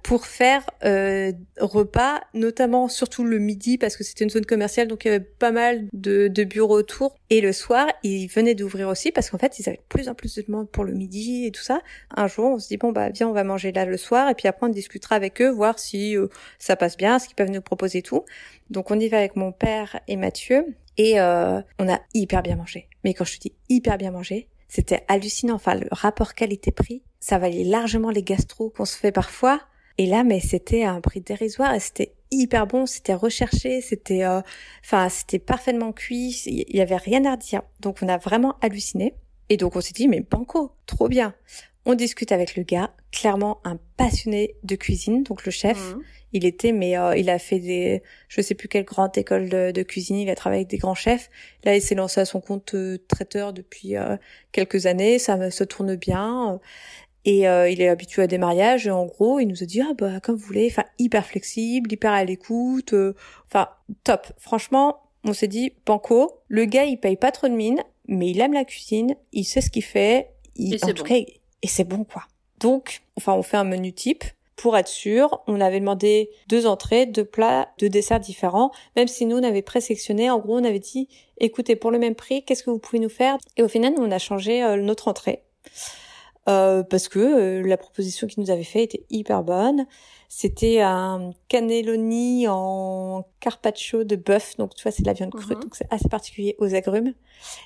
S2: pour faire euh, repas, notamment surtout le midi parce que c'était une zone commerciale, donc il y avait pas mal de, de bureaux autour. Et le soir, ils venaient d'ouvrir aussi parce qu'en fait, ils avaient de plus en plus de demandes pour le midi et tout ça. Un jour, on se dit bon bah viens, on va manger là le soir et puis après on discutera avec eux, voir si euh, ça passe bien, ce qu'ils peuvent nous proposer et tout. Donc on y va avec mon père et Mathieu et euh, on a hyper bien mangé. Mais quand je te dis hyper bien mangé, c'était hallucinant. Enfin, le rapport qualité-prix, ça valait largement les gastros qu'on se fait parfois. Et là, mais c'était à un prix dérisoire et c'était hyper bon, c'était recherché, c'était, euh, enfin, c'était parfaitement cuit, il y avait rien à redire. Donc, on a vraiment halluciné. Et donc, on s'est dit, mais banco, trop bien. On discute avec le gars, clairement un passionné de cuisine, donc le chef.
S1: Mhm.
S2: Il était, mais euh, il a fait des, je sais plus quelle grande école de, de cuisine. Il a travaillé avec des grands chefs. Là, il s'est lancé à son compte euh, traiteur depuis euh, quelques années. Ça se tourne bien. Et euh, il est habitué à des mariages. Et en gros, il nous a dit ah bah comme vous voulez. Enfin, hyper flexible, hyper à l'écoute. euh, Enfin, top. Franchement, on s'est dit banco. Le gars, il paye pas trop de mine, mais il aime la cuisine. Il sait ce qu'il fait. Il,
S1: Et
S2: en tout
S1: bon.
S2: cas, il- et c'est bon quoi. Donc, enfin, on fait un menu type pour être sûr. On avait demandé deux entrées, deux plats, deux desserts différents. Même si nous, on avait présélectionné, en gros, on avait dit, écoutez, pour le même prix, qu'est-ce que vous pouvez nous faire? Et au final, on a changé euh, notre entrée. Euh, parce que euh, la proposition qu'ils nous avaient fait était hyper bonne. C'était un cannelloni en carpaccio de bœuf, donc tu vois c'est de la viande crue,
S1: Mhm.
S2: donc c'est assez particulier aux agrumes.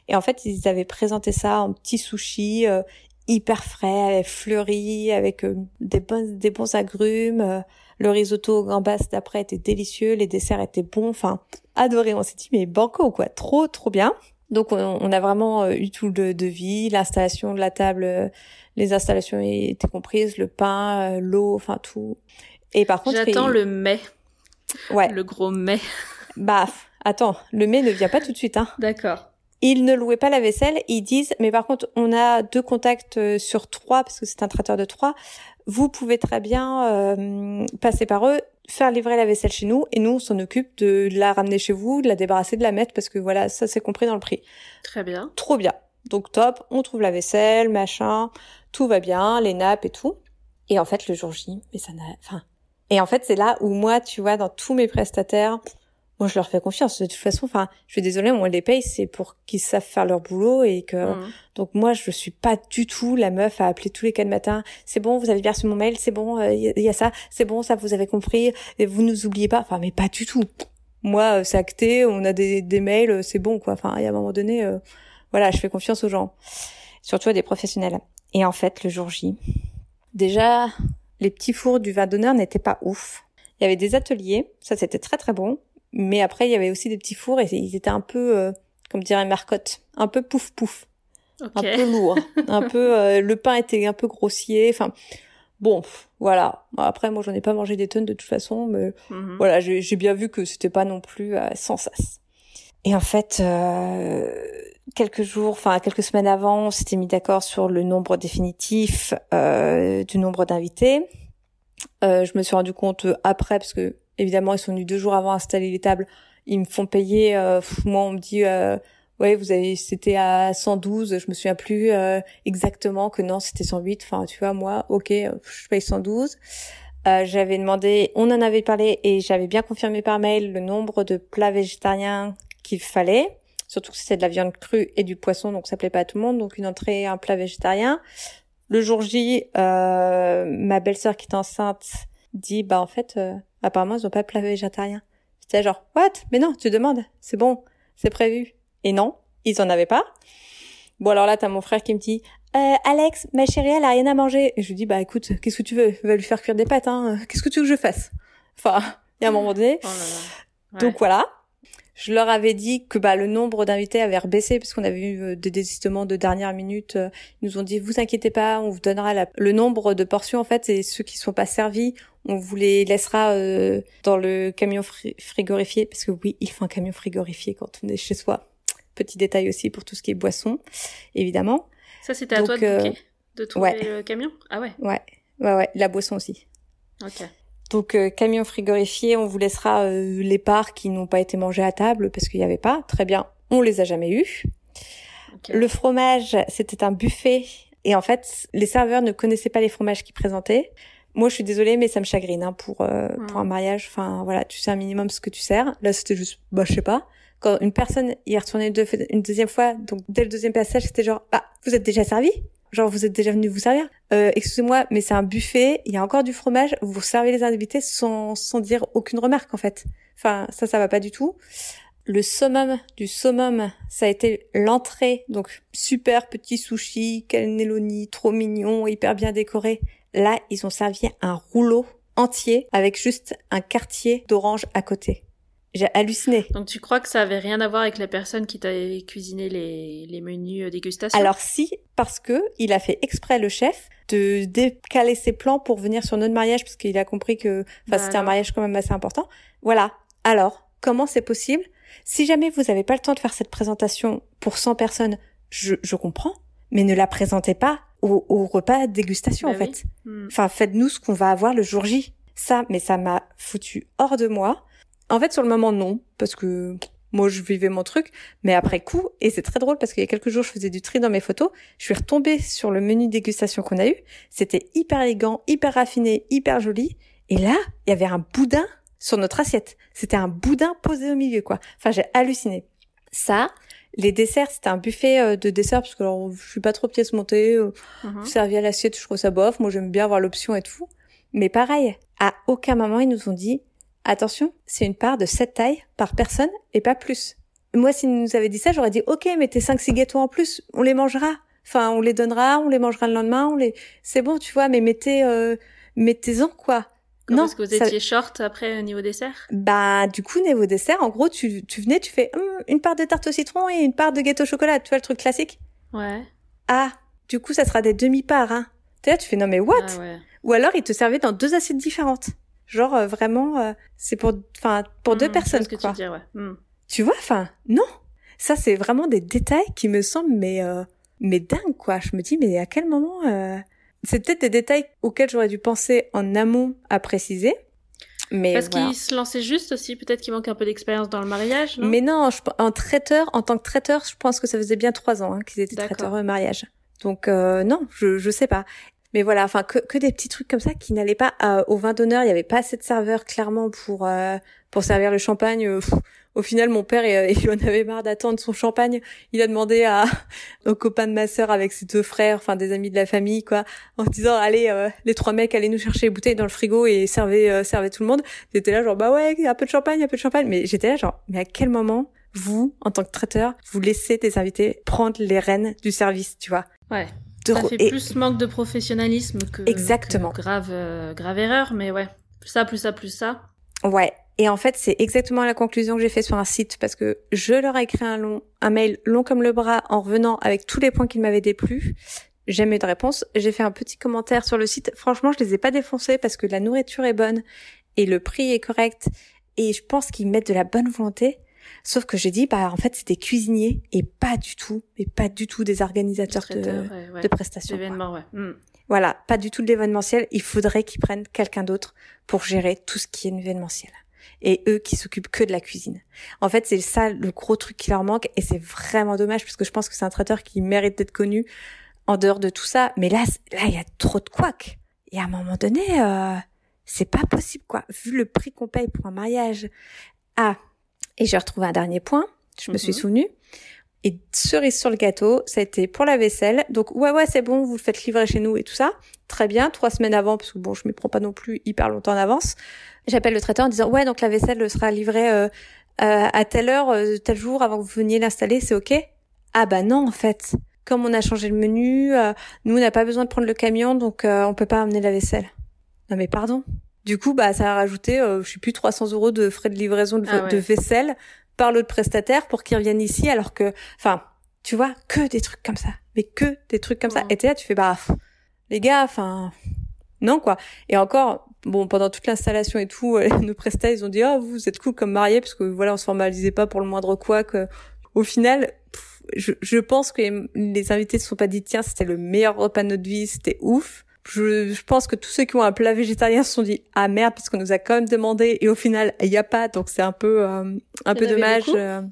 S2: Et en fait ils avaient présenté ça en petits sushis euh, hyper frais, fleuris, avec euh, des bons des bons agrumes. euh, le risotto au gambas d'après était délicieux, les desserts étaient bons, enfin adoré. On s'est dit mais banco quoi, trop trop bien. Donc on, on a vraiment euh, eu tout le devis, l'installation de la table, les installations étaient comprises, le pain, euh, l'eau, enfin tout. Et par contre,
S1: J'attends
S2: il-
S1: le mai,
S2: ouais,
S1: le gros mai.
S2: bah attends, le mai ne vient pas tout de suite. Hein.
S1: D'accord.
S2: Ils ne louaient pas la vaisselle, ils disent, mais par contre, on a deux contacts euh, sur trois, parce que c'est un traiteur de trois. Vous pouvez très bien euh, passer par eux, faire livrer la vaisselle chez nous, et nous, on s'en occupe de la ramener chez vous, de la débarrasser, de la mettre, parce que voilà, ça c'est compris dans le prix.
S1: Très bien.
S2: Trop bien. Donc top, on trouve la vaisselle, machin, tout va bien, les nappes et tout. Et en fait, le jour J, mais ça n'a, enfin. Et en fait, c'est là où moi, tu vois, dans tous mes prestataires, moi, je leur fais confiance. De toute façon, enfin, je suis désolée, on les paye, c'est pour qu'ils savent faire leur boulot et que,
S1: Mhm.
S2: donc moi, je suis pas du tout la meuf à appeler tous les quatre matins. C'est bon, vous avez bien reçu mon mail, c'est bon, il y, a- y a ça, c'est bon, ça, vous avez compris, et vous nous oubliez pas. Enfin, mais pas du tout. Moi, euh, c'est acté, on a des, des mails, euh, c'est bon, quoi. Enfin, il y a un moment donné, euh, voilà, je fais confiance aux gens, surtout à des professionnels. Et en fait, le jour J, déjà, les petits fours du vin d'honneur n'étaient pas ouf. Il y avait des ateliers, ça c'était très très bon, mais après il y avait aussi des petits fours et ils étaient un peu, euh, comme dirait Marcotte, un peu pouf pouf un peu lourd, un peu euh, le pain était un peu grossier, enfin bon, voilà. Après moi j'en ai pas mangé des tonnes de toute façon, mais
S1: Mhm.
S2: voilà, j'ai j'ai bien vu que c'était pas non plus euh, sans sas. Et en fait euh, quelques jours, enfin quelques semaines avant, on s'était mis d'accord sur le nombre définitif euh, du nombre d'invités. Euh, je me suis rendu compte euh, après parce que évidemment ils sont venus deux jours avant installer les tables, ils me font payer. euh, pff, moi on me dit euh, ouais vous avez c'était à 112 je me souviens plus exactement que non c'était 108 enfin tu vois moi ok je paye 112 euh, j'avais demandé on en avait parlé et j'avais bien confirmé par mail le nombre de plats végétariens qu'il fallait surtout que c'était de la viande crue et du poisson donc ça plaît pas à tout le monde donc une entrée un plat végétarien le jour J euh, ma belle-sœur qui est enceinte dit bah en fait euh, apparemment ils ont pas de plat végétarien c'était genre what? Mais non tu demandes c'est bon c'est prévu et non, ils en avaient pas. Bon alors là, t'as mon frère qui me dit euh, Alex, ma chérie, elle a rien à manger. Et je lui dis bah écoute, qu'est-ce que tu veux? Va lui faire cuire des pâtes. Hein. Qu'est-ce que tu veux que je fasse? Enfin, il y a un moment donné.
S1: Oh là là. Ouais.
S2: Donc voilà. Je leur avais dit que bah le nombre d'invités avait rebaissé parce qu'on avait eu euh, des désistements de dernière minute. Euh, Ils nous ont dit vous inquiétez pas, on vous donnera la- le nombre de portions en fait et ceux qui sont pas servis, on vous les laissera euh, dans le camion fri- frigorifié parce que oui, il faut un camion frigorifié quand on est chez soi. Petit détail aussi pour tout ce qui est boisson, évidemment.
S1: Ça, c'était à
S2: Donc,
S1: toi de
S2: euh,
S1: de trouver
S2: ouais.
S1: le camion Ah ouais,
S2: Ouais, ouais, ouais, la boisson aussi.
S1: ok.
S2: Donc euh, camion frigorifié, on vous laissera euh, les parts qui n'ont pas été mangées à table parce qu'il n'y avait pas. Très bien, on les a jamais eus. Le fromage, c'était un buffet et en fait, les serveurs ne connaissaient pas les fromages qu'ils présentaient. Moi, je suis désolée, mais ça me chagrine hein, pour euh, pour un mariage. Enfin, voilà, tu sais un minimum ce que tu sers. Là, c'était juste, bah, je sais pas. Quand une personne y est retournée deux, une deuxième fois, donc dès le deuxième passage, c'était genre, bah, vous êtes déjà servi? Genre, vous êtes déjà venu vous servir euh, Excusez-moi, mais c'est un buffet, il y a encore du fromage, vous servez les invités sans, sans dire aucune remarque, en fait. Enfin, ça, ça va pas du tout. Le summum du summum, ça a été l'entrée, donc super petit sushi, cannelloni, trop mignon, hyper bien décoré. Là, ils ont servi un rouleau entier avec juste un quartier d'orange à côté. J'ai halluciné.
S1: Donc tu crois que ça avait rien à voir avec la personne qui t'avait cuisiné les, les menus euh, dégustation
S2: Alors si, parce que il a fait exprès le chef de décaler ses plans pour venir sur notre mariage parce qu'il a compris que, enfin,
S1: Bah
S2: c'était un mariage quand même assez important. Voilà. Alors, comment c'est possible? Si jamais vous n'avez pas le temps de faire cette présentation pour 100 personnes, je, je comprends, mais ne la présentez pas au, au repas dégustation
S1: Bah
S2: en
S1: oui.
S2: fait.
S1: Hmm.
S2: Enfin, faites-nous ce qu'on va avoir le jour J. Ça, mais ça m'a foutu hors de moi. En fait, sur le moment, non, parce que moi, je vivais mon truc. Mais après coup, et c'est très drôle parce qu'il y a quelques jours, je faisais du tri dans mes photos. Je suis retombée sur le menu dégustation qu'on a eu. C'était hyper élégant, hyper raffiné, hyper joli. Et là, il y avait un boudin sur notre assiette. C'était un boudin posé au milieu, quoi. Enfin, j'ai halluciné. Ça, les desserts, c'était un buffet euh, de desserts parce que alors, je suis pas trop pièce montée. euh,
S1: Mhm.
S2: servi à l'assiette, je trouve ça bof. Moi, j'aime bien avoir l'option et tout. Mais pareil, à aucun moment, ils nous ont dit, attention, c'est une part de cette taille par personne et pas plus. Moi, s'ils nous avaient dit ça, j'aurais dit, ok, mettez 5-6 gâteaux en plus, on les mangera. Enfin, on les donnera, on les mangera le lendemain, on les, c'est bon, tu vois, mais mettez, euh, mettez-en, quoi. Non,
S1: parce que vous
S2: ça-
S1: étiez short après au niveau dessert?
S2: Bah, du coup, niveau dessert, en gros, tu, tu venais, tu fais, Hum, une part de tarte au citron et une part de gâteau au chocolat, tu vois, le truc classique.
S1: Ouais.
S2: Ah, du coup, ça sera des demi-parts, hein. T'es là, tu fais, non, mais what?
S1: Ah ouais.
S2: Ou alors ils te servaient dans deux assiettes différentes. Genre euh, vraiment, euh, c'est pour, enfin pour deux
S1: Hmm,
S2: personnes
S1: ce que
S2: quoi.
S1: tu dire, ouais. Hmm.
S2: Tu vois, enfin non. Ça c'est vraiment des détails qui me semblent mais euh, mais dingue quoi. Je me dis mais à quel moment euh... C'est peut-être des détails auxquels j'aurais dû penser en amont à préciser. Mais
S1: Parce
S2: voilà.
S1: qu'il se lançait juste aussi, peut-être qu'il manque un peu d'expérience dans le mariage, non?
S2: Mais non, je, en traiteur, en tant que traiteur, je pense que ça faisait bien trois ans hein, qu'ils étaient traiteurs au mariage. Donc euh, non, je je sais pas. Mais voilà, enfin que, que des petits trucs comme ça qui n'allaient pas euh, au vin d'honneur. Il y avait pas assez de serveurs clairement pour euh, pour servir le champagne. Euh, au final, mon père, il, il en avait marre d'attendre son champagne. Il a demandé à aux copains de ma sœur avec ses deux frères, enfin des amis de la famille, quoi, en disant allez euh, les trois mecs, allez nous chercher les bouteilles dans le frigo et servez euh, servez tout le monde. J'étais là genre bah ouais, un peu de champagne, un peu de champagne. Mais j'étais là genre mais à quel moment vous, en tant que traiteur, vous laissez des invités prendre les rênes du service, tu vois?
S1: Ouais.
S2: De
S1: Ça fait
S2: et-
S1: plus manque de professionnalisme que,
S2: Exactement.
S1: que grave, euh, grave erreur, mais ouais. Plus ça, plus ça, plus ça.
S2: Ouais. Et en fait, c'est exactement la conclusion que j'ai fait sur un site parce que je leur ai écrit un long, un mail long comme le bras en revenant avec tous les points qui m'avaient déplu. J'ai jamais de réponse. J'ai fait un petit commentaire sur le site. Franchement, je les ai pas défoncés parce que la nourriture est bonne et le prix est correct et je pense qu'ils mettent de la bonne volonté. Sauf que j'ai dit, bah, en fait, c'est des cuisiniers et pas du tout, et pas du tout des organisateurs de,
S1: ouais,
S2: prestations.
S1: D'événements, ouais. Hmm.
S2: Voilà, pas du tout de l'événementiel. Il faudrait qu'ils prennent quelqu'un d'autre pour gérer tout ce qui est événementiel. Et eux qui s'occupent que de la cuisine. En fait, c'est ça le gros truc qui leur manque et c'est vraiment dommage parce que je pense que c'est un traiteur qui mérite d'être connu en dehors de tout ça. Mais là, là, il y a trop de couacs. Et à un moment donné, euh, c'est pas possible, quoi. Vu le prix qu'on paye pour un mariage. Ah, et j'ai retrouvé un dernier point. Je me suis
S1: Mhm.
S2: souvenue. Et cerise sur le gâteau, ça a été pour la vaisselle. Donc ouais ouais c'est bon, vous le faites livrer chez nous et tout ça. Très bien, trois semaines avant, parce que bon je m'y prends pas non plus hyper longtemps en avance. J'appelle le traiteur en disant ouais donc la vaisselle sera livrée euh, euh, à telle heure, euh, tel jour avant que vous veniez l'installer, c'est ok? Ah bah non en fait. Comme on a changé le menu, euh, nous on n'a pas besoin de prendre le camion donc euh, on peut pas amener la vaisselle. Non mais pardon. Du coup bah ça a rajouté, euh, je sais plus 300 euros de frais de livraison de,
S1: Ah ouais.
S2: de vaisselle par l'autre prestataire pour qu'il revienne ici alors que, enfin, tu vois, que des trucs comme ça. Mais que des trucs comme ça. Et t'es là, tu fais, bah, les gars, enfin, non, quoi. Et encore, bon, pendant toute l'installation et tout, nos prestats, ils ont dit, oh, vous êtes cool comme mariés, parce que voilà, on se formalisait pas pour le moindre quoi, que, au final, je, je pense que les invités se sont pas dit, tiens, c'était le meilleur repas de notre vie, c'était ouf. Je, je, pense que tous ceux qui ont un plat végétarien se sont dit ah merde parce qu'on nous a quand même demandé et au final il y a pas donc c'est un peu euh, un peu dommage. Euh.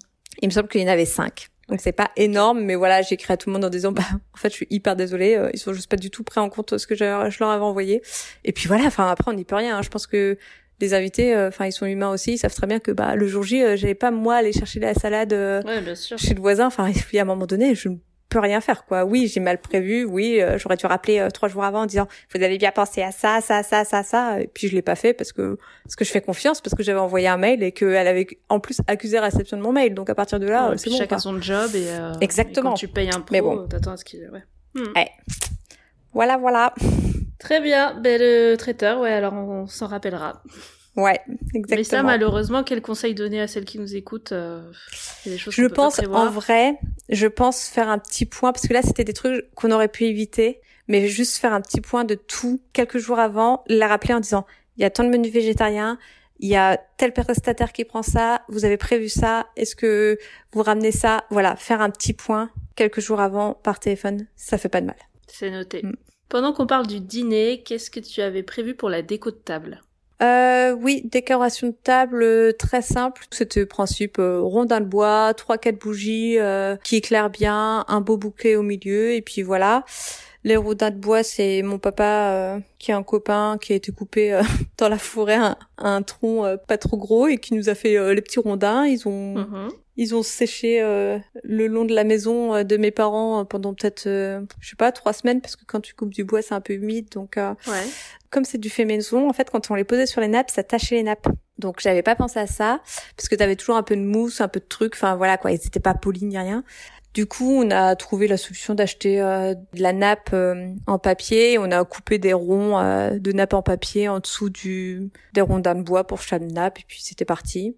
S2: il me semble qu'il y en avait cinq. Donc c'est pas énorme, mais voilà, j'ai écrit à tout le monde en disant bah en fait je suis hyper désolée, euh, ils sont juste pas du tout pris en compte ce que je, je leur avais envoyé. Et puis voilà, enfin après on n'y peut rien. Hein. Je pense que les invités, euh, enfin ils sont humains aussi, ils savent très bien que bah le jour J, euh, j'allais pas moi aller chercher la salade chez le voisin. Enfin il y a un moment donné, je ne peux rien faire quoi. Oui, j'ai mal prévu. Oui, j'aurais dû rappeler trois jours avant en disant vous avez bien pensé à ça, ça, ça, ça, ça. Et puis je l'ai pas fait parce que parce que je fais confiance parce que j'avais envoyé un mail et qu'elle avait en plus accusé la réception de mon mail. Donc à partir de là, c'est bon.
S1: Chacun son job et
S2: exactement.
S1: quand tu payes un pro, bon. t'attends à ce qu'il ouais.
S2: Hmm. ouais. Voilà, voilà.
S1: Très bien. Ben, le traiteur, ouais, alors on s'en rappellera.
S2: Ouais, exactement.
S1: Mais ça, malheureusement, quel conseil donner à celles qui nous écoutent euh,
S2: des choses Je pense, en vrai, je pense faire un petit point, parce que là, c'était des trucs qu'on aurait pu éviter, mais juste faire un petit point de tout quelques jours avant, la rappeler en disant, il y a tant de menus végétariens, il y a tel prestataire qui prend ça, vous avez prévu ça, est-ce que vous ramenez ça? Voilà, faire un petit point quelques jours avant par téléphone, ça fait pas de mal.
S1: C'est noté. Mm. Pendant qu'on parle du dîner, qu'est-ce que tu avais prévu pour la déco de table?
S2: Euh, oui, décoration de table euh, très simple. C'était le principe euh, rondin de bois, trois quatre bougies euh, qui éclairent bien, un beau bouquet au milieu et puis voilà. Les rondins de bois, c'est mon papa qui est un copain qui a été coupé dans la forêt un, tronc pas trop gros et qui nous a fait les petits rondins. Ils ont mhm. Ils ont séché euh, le long de la maison euh, de mes parents euh, pendant peut-être, je sais pas, trois semaines, parce que quand tu coupes du bois, c'est un peu humide. Donc, ouais. comme c'est du fait maison, en fait, quand on les posait sur les nappes, ça tachait les nappes. Donc, j'avais pas pensé à ça, parce que t'avais toujours un peu de mousse, un peu de trucs. Enfin, voilà, quoi. Ils étaient pas polis ni rien. Du coup, on a trouvé la solution d'acheter de la nappe en papier. On a coupé des ronds de nappe en papier en dessous du des rondins de bois pour chaque nappe, et puis c'était parti.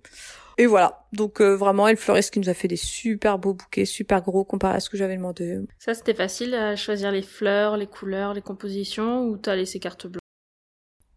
S2: Et voilà. Donc euh, vraiment, elle fleuriste qui nous a fait des super beaux bouquets, super gros comparé à ce que j'avais demandé.
S1: Ça, c'était facile à choisir les fleurs, les couleurs, les compositions, ou t'as laissé carte blanche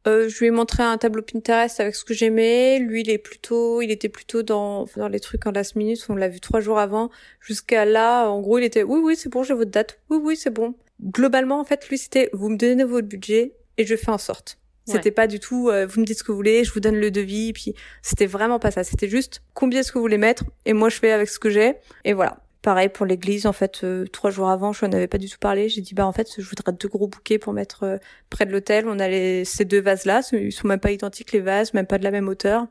S2: euh, je lui ai montré un tableau Pinterest avec ce que j'aimais. Lui, il est plutôt, il était plutôt dans dans les trucs en last minute. On l'a vu trois jours avant. Jusqu'à là, en gros, il était oui, oui, c'est bon, j'ai votre date. Oui, oui, c'est bon. Globalement, en fait, lui, c'était vous me donnez votre budget et je fais en sorte. C'était pas du tout, euh, vous me dites ce que vous voulez, je vous donne le devis, puis c'était vraiment pas ça. C'était juste combien est-ce que vous voulez mettre, et moi je fais avec ce que j'ai, et voilà. Pareil pour l'église, en fait, euh, trois jours avant, je n'en avais pas du tout parlé. J'ai dit bah en fait, je voudrais deux gros bouquets pour mettre euh, près de l'hôtel. On a les, ces deux vases là, ils sont même pas identiques les vases, même pas de la même hauteur.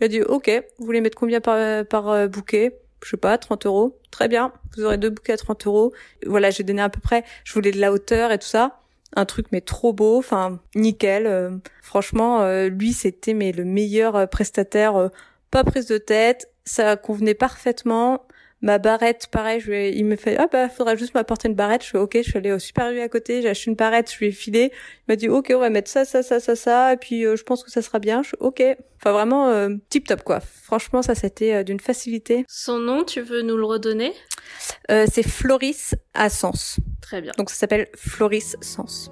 S2: Il a dit ok, vous voulez mettre combien par, par bouquet? Je sais pas, 30 euros. Très bien, vous aurez deux bouquets à 30 euros. Voilà, j'ai donné à peu près, je voulais de la hauteur et tout ça un truc mais trop beau, enfin nickel. Euh, franchement, euh, lui c'était mais le meilleur euh, prestataire, pas prise de tête, ça convenait parfaitement. Ma barrette, pareil, je lui il me fait ah bah faudra juste m'apporter une barrette. Je fais ok, je suis allée au Super U à côté, j'ai acheté une barrette, je lui ai filé. Il m'a dit ok, on va mettre ça, ça, ça, ça, ça, et puis je pense que ça sera bien. Je suis ok. Enfin vraiment tip top quoi. Franchement ça c'était d'une facilité.
S1: Son nom, tu veux nous le redonner?
S2: C'est Floris à Sens.
S1: Très bien.
S2: Donc ça s'appelle Floris Sens.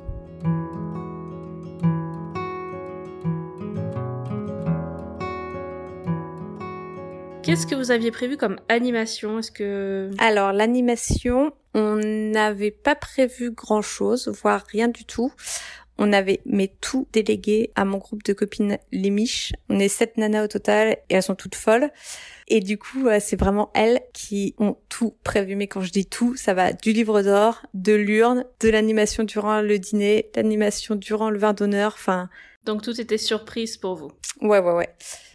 S1: Qu'est-ce que vous aviez prévu comme animation? Est-ce que
S2: Alors l'animation, on n'avait pas prévu grand-chose, voire rien du tout. On avait mais tout délégué à mon groupe de copines les Miches. On est sept nanas au total et elles sont toutes folles. Et du coup, euh, c'est vraiment elles qui ont tout prévu. Mais quand je dis tout, ça va du livre d'or, de l'urne, de l'animation durant le dîner, l'animation durant le vin d'honneur. Enfin,
S1: donc tout était surprise pour vous.
S2: Ouais, ouais, ouais.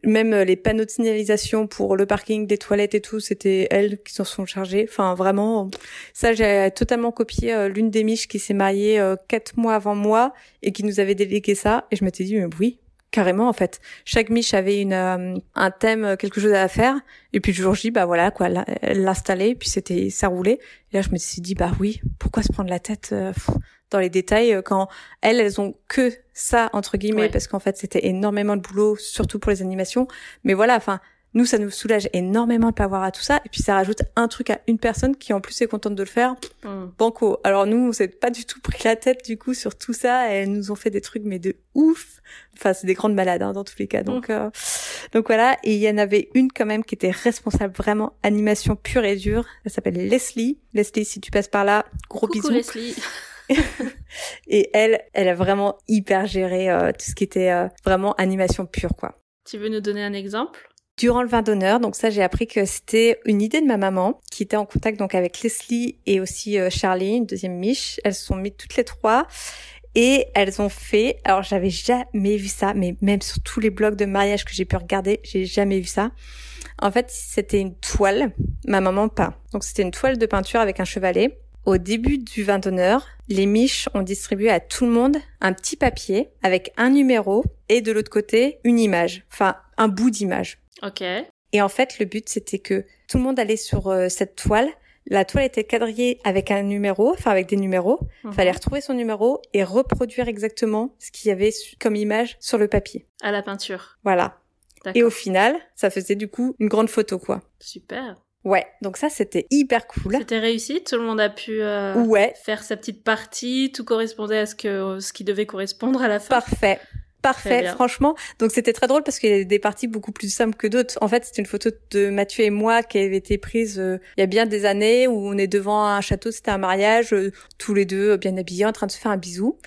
S2: Même euh, les panneaux de signalisation pour le parking des toilettes et tout, c'était elles qui s'en sont chargées. Enfin, vraiment, ça, j'ai totalement copié euh, l'une des miches qui s'est mariée euh, quatre mois avant moi et qui nous avait délégué ça. Et je m'étais dit, mais oui, carrément en fait. Chaque miche avait une un thème, quelque chose à faire. Et puis le jour J, bah voilà quoi, l'installer. Puis c'était ça roulait. Et là je me suis dit bah oui, pourquoi se prendre la tête dans les détails euh, quand elles, elles ont que ça entre guillemets parce qu'en fait c'était énormément de boulot, surtout pour les animations. Mais voilà, enfin nous, ça nous soulage énormément de pas avoir à tout ça. Et puis, ça rajoute un truc à une personne qui, en plus, est contente de le faire.
S1: Mm.
S2: Banco. Alors, nous, on s'est pas du tout pris la tête, du coup, sur tout ça. Et elles nous ont fait des trucs, mais de ouf. Enfin, c'est des grandes malades, hein, dans tous les cas. Donc, euh, donc voilà. Et il y en avait une, quand même, qui était responsable vraiment animation pure et dure. Elle s'appelle Leslie. Leslie, si tu passes par là, gros
S1: Coucou
S2: bisous.
S1: Leslie.
S2: Et elle, elle a vraiment hyper géré euh, tout ce qui était euh, vraiment animation pure, quoi.
S1: Tu veux nous donner un exemple?
S2: Durant le vin d'honneur, donc ça j'ai appris que c'était une idée de ma maman qui était en contact donc avec Leslie et aussi euh, Charlie, une deuxième miche. Elles se sont mises toutes les trois et elles ont fait. Alors j'avais jamais vu ça, mais même sur tous les blogs de mariage que j'ai pu regarder, j'ai jamais vu ça. En fait, c'était une toile. Ma maman peint. Donc c'était une toile de peinture avec un chevalet. Au début du vin d'honneur, les miches ont distribué à tout le monde un petit papier avec un numéro et de l'autre côté une image, enfin un bout d'image.
S1: Ok.
S2: Et en fait, le but, c'était que tout le monde allait sur euh, cette toile. La toile était quadrillée avec un numéro, enfin avec des numéros.
S1: Mhm.
S2: Fallait retrouver son numéro et reproduire exactement ce qu'il y avait comme image sur le papier.
S1: À la peinture.
S2: Voilà. Et au final, ça faisait du coup une grande photo, quoi.
S1: Super.
S2: Ouais. Donc ça, c'était hyper cool.
S1: C'était réussi. Tout le monde a pu euh,
S2: Ouais.
S1: faire sa petite partie. Tout correspondait à ce que ce qui devait correspondre à la fin.
S2: Parfait. Parfait, franchement. Donc c'était très drôle parce qu'il y a des parties beaucoup plus simples que d'autres. En fait, c'est une photo de Mathieu et moi qui avait été prise euh, il y a bien des années où on est devant un château, c'était un mariage, euh, tous les deux euh, bien habillés en train de se faire un bisou.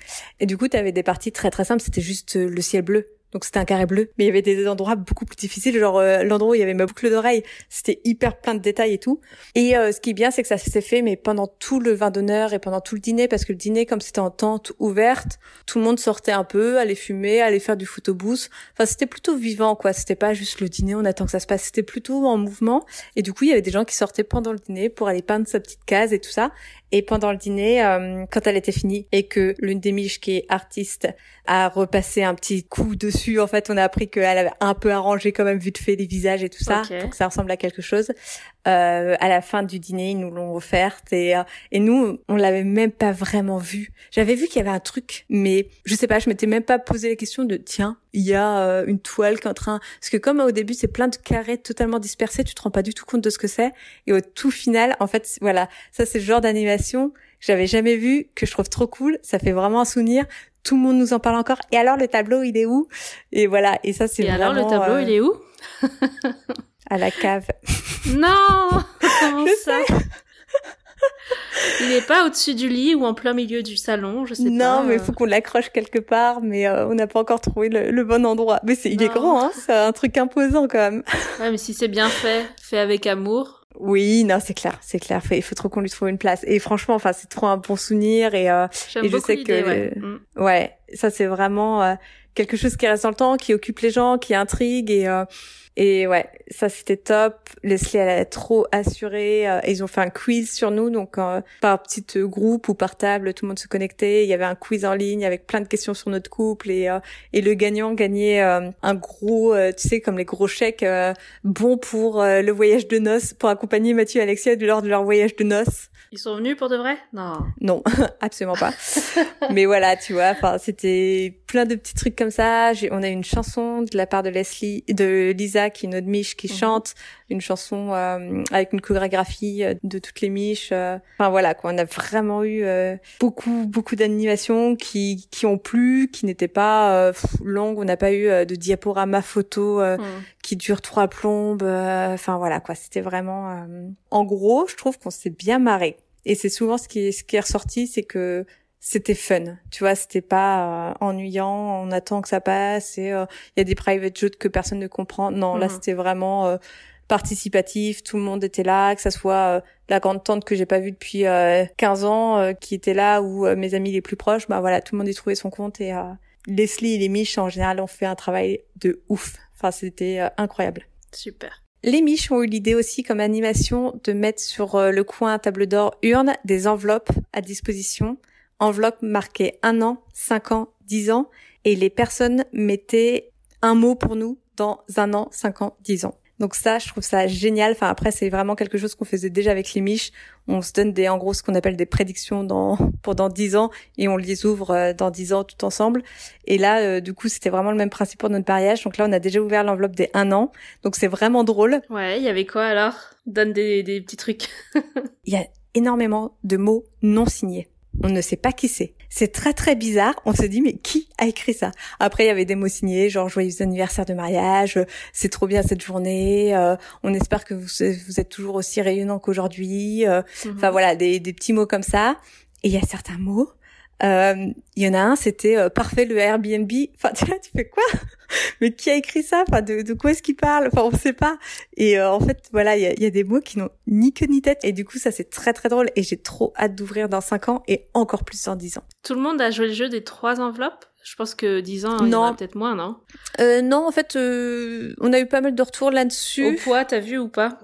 S2: Et du coup, tu avais des parties très très simples, c'était juste euh, le ciel bleu. Donc c'était un carré bleu, mais il y avait des endroits beaucoup plus difficiles, genre euh, l'endroit où il y avait ma boucle d'oreille, c'était hyper plein de détails et tout. Et euh, ce qui est bien, c'est que ça s'est fait, mais pendant tout le vin d'honneur et pendant tout le dîner, parce que le dîner, comme c'était en tente ouverte, tout le monde sortait un peu, allait fumer, allait faire du photobooth. Enfin, c'était plutôt vivant, quoi. C'était pas juste le dîner, on attend que ça se passe. C'était plutôt en mouvement. Et du coup, il y avait des gens qui sortaient pendant le dîner pour aller peindre sa petite case et tout ça. Et pendant le dîner, euh, quand elle était finie et que l'une des miches qui est artiste a repassé un petit coup dessus, en fait, on a appris qu'elle avait un peu arrangé quand même vite fait les visages et tout ça,
S1: Ok.
S2: pour que ça ressemble à quelque chose. Euh, à la fin du dîner, ils nous l'ont offerte et euh, et nous, on l'avait même pas vraiment vu. J'avais vu qu'il y avait un truc, mais je sais pas, je m'étais même pas posé la question de tiens, il y a euh, une toile qui est en train parce que comme au début c'est plein de carrés totalement dispersés, tu te rends pas du tout compte de ce que c'est et au tout final, en fait, voilà, ça c'est le genre d'animation que j'avais jamais vu que je trouve trop cool, ça fait vraiment un souvenir. Tout le monde nous en parle encore. Et alors le tableau, il est où? Et voilà, et ça c'est
S1: Et
S2: vraiment
S1: alors le tableau,
S2: euh,
S1: il est où?
S2: À la cave.
S1: Non Comment
S2: Je
S1: ça? Il est pas au-dessus du lit ou en plein milieu du salon, je sais pas.
S2: Non, mais
S1: euh.
S2: il faut qu'on l'accroche quelque part, mais euh, on n'a pas encore trouvé le, le bon endroit. Mais c'est, il est grand, hein, c'est un truc imposant quand même.
S1: Ouais, mais si c'est bien fait, fait avec amour.
S2: Oui, non, c'est clair, c'est clair. Il faut trop qu'on lui trouve une place. Et franchement, enfin, c'est trop un bon souvenir. Et euh, Et je sais que-
S1: ouais. Mm.
S2: ouais, ça c'est vraiment euh, quelque chose qui reste dans le temps, qui occupe les gens, qui intrigue. Et euh, et ouais, ça c'était top. Leslie, elle a trop assuré. euh, ils ont fait un quiz sur nous, donc euh, par petit groupe ou par table, tout le monde se connectait. Il y avait un quiz en ligne avec plein de questions sur notre couple et euh, et le gagnant gagnait euh, un gros, tu sais, comme les gros chèques bons pour le voyage de noces, pour accompagner Mathieu et Alexia lors de leur voyage de noces.
S1: Ils sont venus pour de vrai? Non.
S2: Non, absolument pas. Mais voilà, tu vois, enfin, c'était plein de petits trucs comme ça. J'ai, on a une chanson de la part de Leslie, de Lisa, qui est notre miche, qui
S1: Mhm.
S2: chante une chanson euh, avec une chorégraphie euh, de toutes les miches. euh. Enfin voilà, quoi. On a vraiment eu euh, beaucoup, beaucoup d'animations qui qui ont plu, qui n'étaient pas euh, longues. On n'a pas eu euh, de diaporama photo euh,
S1: Mm.
S2: Qui dure trois plombes. euh, Enfin voilà quoi, c'était vraiment. euh, En gros, je trouve qu'on s'est bien marré. Et c'est souvent ce qui est, ce qui est ressorti, c'est que c'était fun. Tu vois, c'était pas euh, ennuyant. On attend que ça passe et euh, il y a des private jokes que personne ne comprend. Non, là
S1: Mhm.
S2: c'était vraiment euh, participatif. Tout le monde était là, que ça soit euh, la grande tante que j'ai pas vue depuis euh, 15 ans euh, qui était là ou euh, mes amis les plus proches. Bah voilà, tout le monde y trouvait son compte et euh, Leslie et les Miches en général ont fait un travail de ouf. Enfin, c'était euh, incroyable.
S1: Super.
S2: Les Miches ont eu l'idée aussi comme animation de mettre sur euh, le coin table d'or urne des enveloppes à disposition. Enveloppes marquées un an, cinq ans, dix ans. Et les personnes mettaient un mot pour nous dans un an, cinq ans, dix ans. Donc ça, je trouve ça génial. Enfin après, c'est vraiment quelque chose qu'on faisait déjà avec les miches. On se donne des, en gros, ce qu'on appelle des prédictions dans dans dix ans et on les ouvre euh, dans dix ans tout ensemble. Et là, euh, du coup, c'était vraiment le même principe pour notre mariage. Donc là, on a déjà ouvert l'enveloppe des un an. Donc c'est vraiment drôle.
S1: Ouais, il y avait quoi alors? Donne des, des petits trucs.
S2: Il y a énormément de mots non signés. On ne sait pas qui c'est. C'est très très bizarre. On se dit mais qui a écrit ça? Après il y avait des mots signés genre joyeux anniversaire de mariage, c'est trop bien cette journée, euh, on espère que vous, vous, êtes toujours aussi rayonnant qu'aujourd'hui. Euh, mhm. Enfin voilà des, des petits mots comme ça. Et il y a certains mots euh, il y en a un, c'était euh, parfait le Airbnb. Enfin, tu tu fais quoi? Mais qui a écrit ça? Enfin, de, de quoi est-ce qu'il parle? Enfin, on sait pas. Et euh, en fait, voilà, il y a, y a, des mots qui n'ont ni queue ni tête. Et du coup, ça c'est très très drôle. Et j'ai trop hâte d'ouvrir dans 5 ans et encore plus dans 10 ans.
S1: Tout le monde a joué le jeu des trois enveloppes? Je pense que 10 ans, il y en a peut-être moins, non?
S2: Euh, Non, en fait, on a eu pas mal de retours là-dessus.
S1: Au poids, t'as vu ou pas?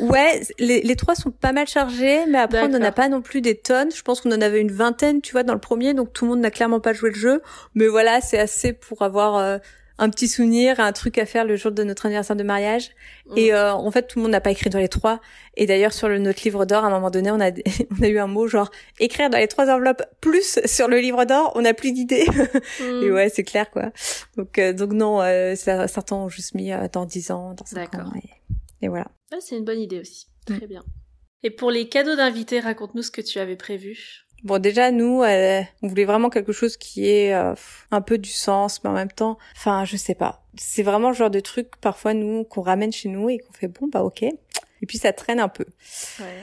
S2: Ouais, les, les trois sont pas mal chargés, mais après on n'en a pas non plus des tonnes. Je pense qu'on en avait une vingtaine, tu vois, dans le premier, donc tout le monde n'a clairement pas joué le jeu. Mais voilà, c'est assez pour avoir euh, un petit souvenir, un truc à faire le jour de notre anniversaire de mariage. Mm. Et euh, en fait, tout le monde n'a pas écrit dans les trois. Et d'ailleurs, sur le, notre livre d'or, à un moment donné, on a, on a eu un mot genre écrire dans les trois enveloppes plus sur le livre d'or, on n'a plus d'idées. Mm. Et ouais, c'est clair quoi. Donc euh, donc non, certains ont juste mis dans dix ans, dans cinq ans. Et voilà.
S1: Ah, c'est une bonne idée aussi. Très mm. bien. Et pour les cadeaux d'invités, raconte-nous ce que tu avais prévu.
S2: Bon, déjà, nous, euh, on voulait vraiment quelque chose qui ait euh, un peu du sens, mais en même temps, enfin, je sais pas. C'est vraiment le genre de truc, parfois, nous, qu'on ramène chez nous et qu'on fait, bon, bah ok. Et puis, ça traîne un peu. Ouais.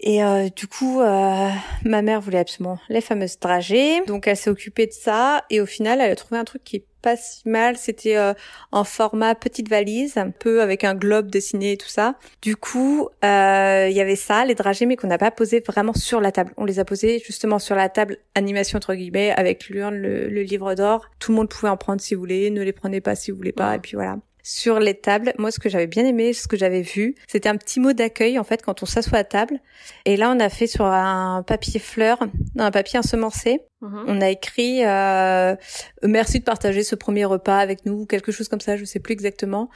S2: Et euh, du coup, ma mère voulait absolument les fameuses dragées, donc elle s'est occupée de ça. Et au final, elle a trouvé un truc qui est pas si mal. C'était euh, en format petite valise, un peu avec un globe dessiné et tout ça. Du coup, il y avait ça, les dragées, mais qu'on n'a pas posé vraiment sur la table. On les a posées justement sur la table animation entre guillemets avec l'urne, le, le livre d'or. Tout le monde pouvait en prendre si vous voulez, ne les prenez pas si vous voulez pas. Et puis voilà sur les tables. Moi, ce que j'avais bien aimé, ce que j'avais vu, c'était un petit mot d'accueil en fait quand on s'assoit à table. Et là, on a fait sur un papier fleur, un papier ensemencé. Mhm. On a écrit euh, merci de partager ce premier repas avec nous, quelque chose comme ça, je sais plus exactement.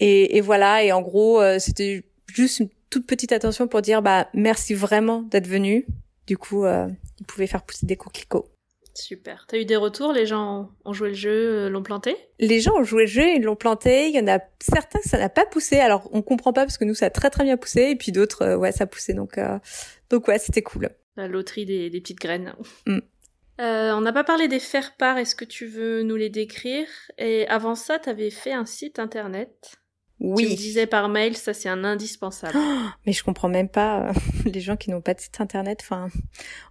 S2: Et, voilà. Et en gros, euh, c'était juste une toute petite attention pour dire bah merci vraiment d'être venu. Du coup, euh, ils pouvaient faire pousser des coquelicots.
S1: Super. T'as eu des retours? Les gens ont joué le jeu, euh, l'ont planté?
S2: Les gens ont joué le jeu, ils l'ont planté. Il y en a certains que ça n'a pas poussé. Alors on comprend pas parce que nous ça a très très bien poussé et puis d'autres euh, ouais ça a poussé donc euh, donc ouais c'était cool.
S1: La loterie des, des petites graines. Mm. on n'a pas parlé des faire-part. Est-ce que tu veux nous les décrire? Et avant ça, t'avais fait un site internet. Oui. Tu me disais par mail, ça c'est un indispensable.
S2: mais je comprends même pas les gens qui n'ont pas de site internet. Enfin,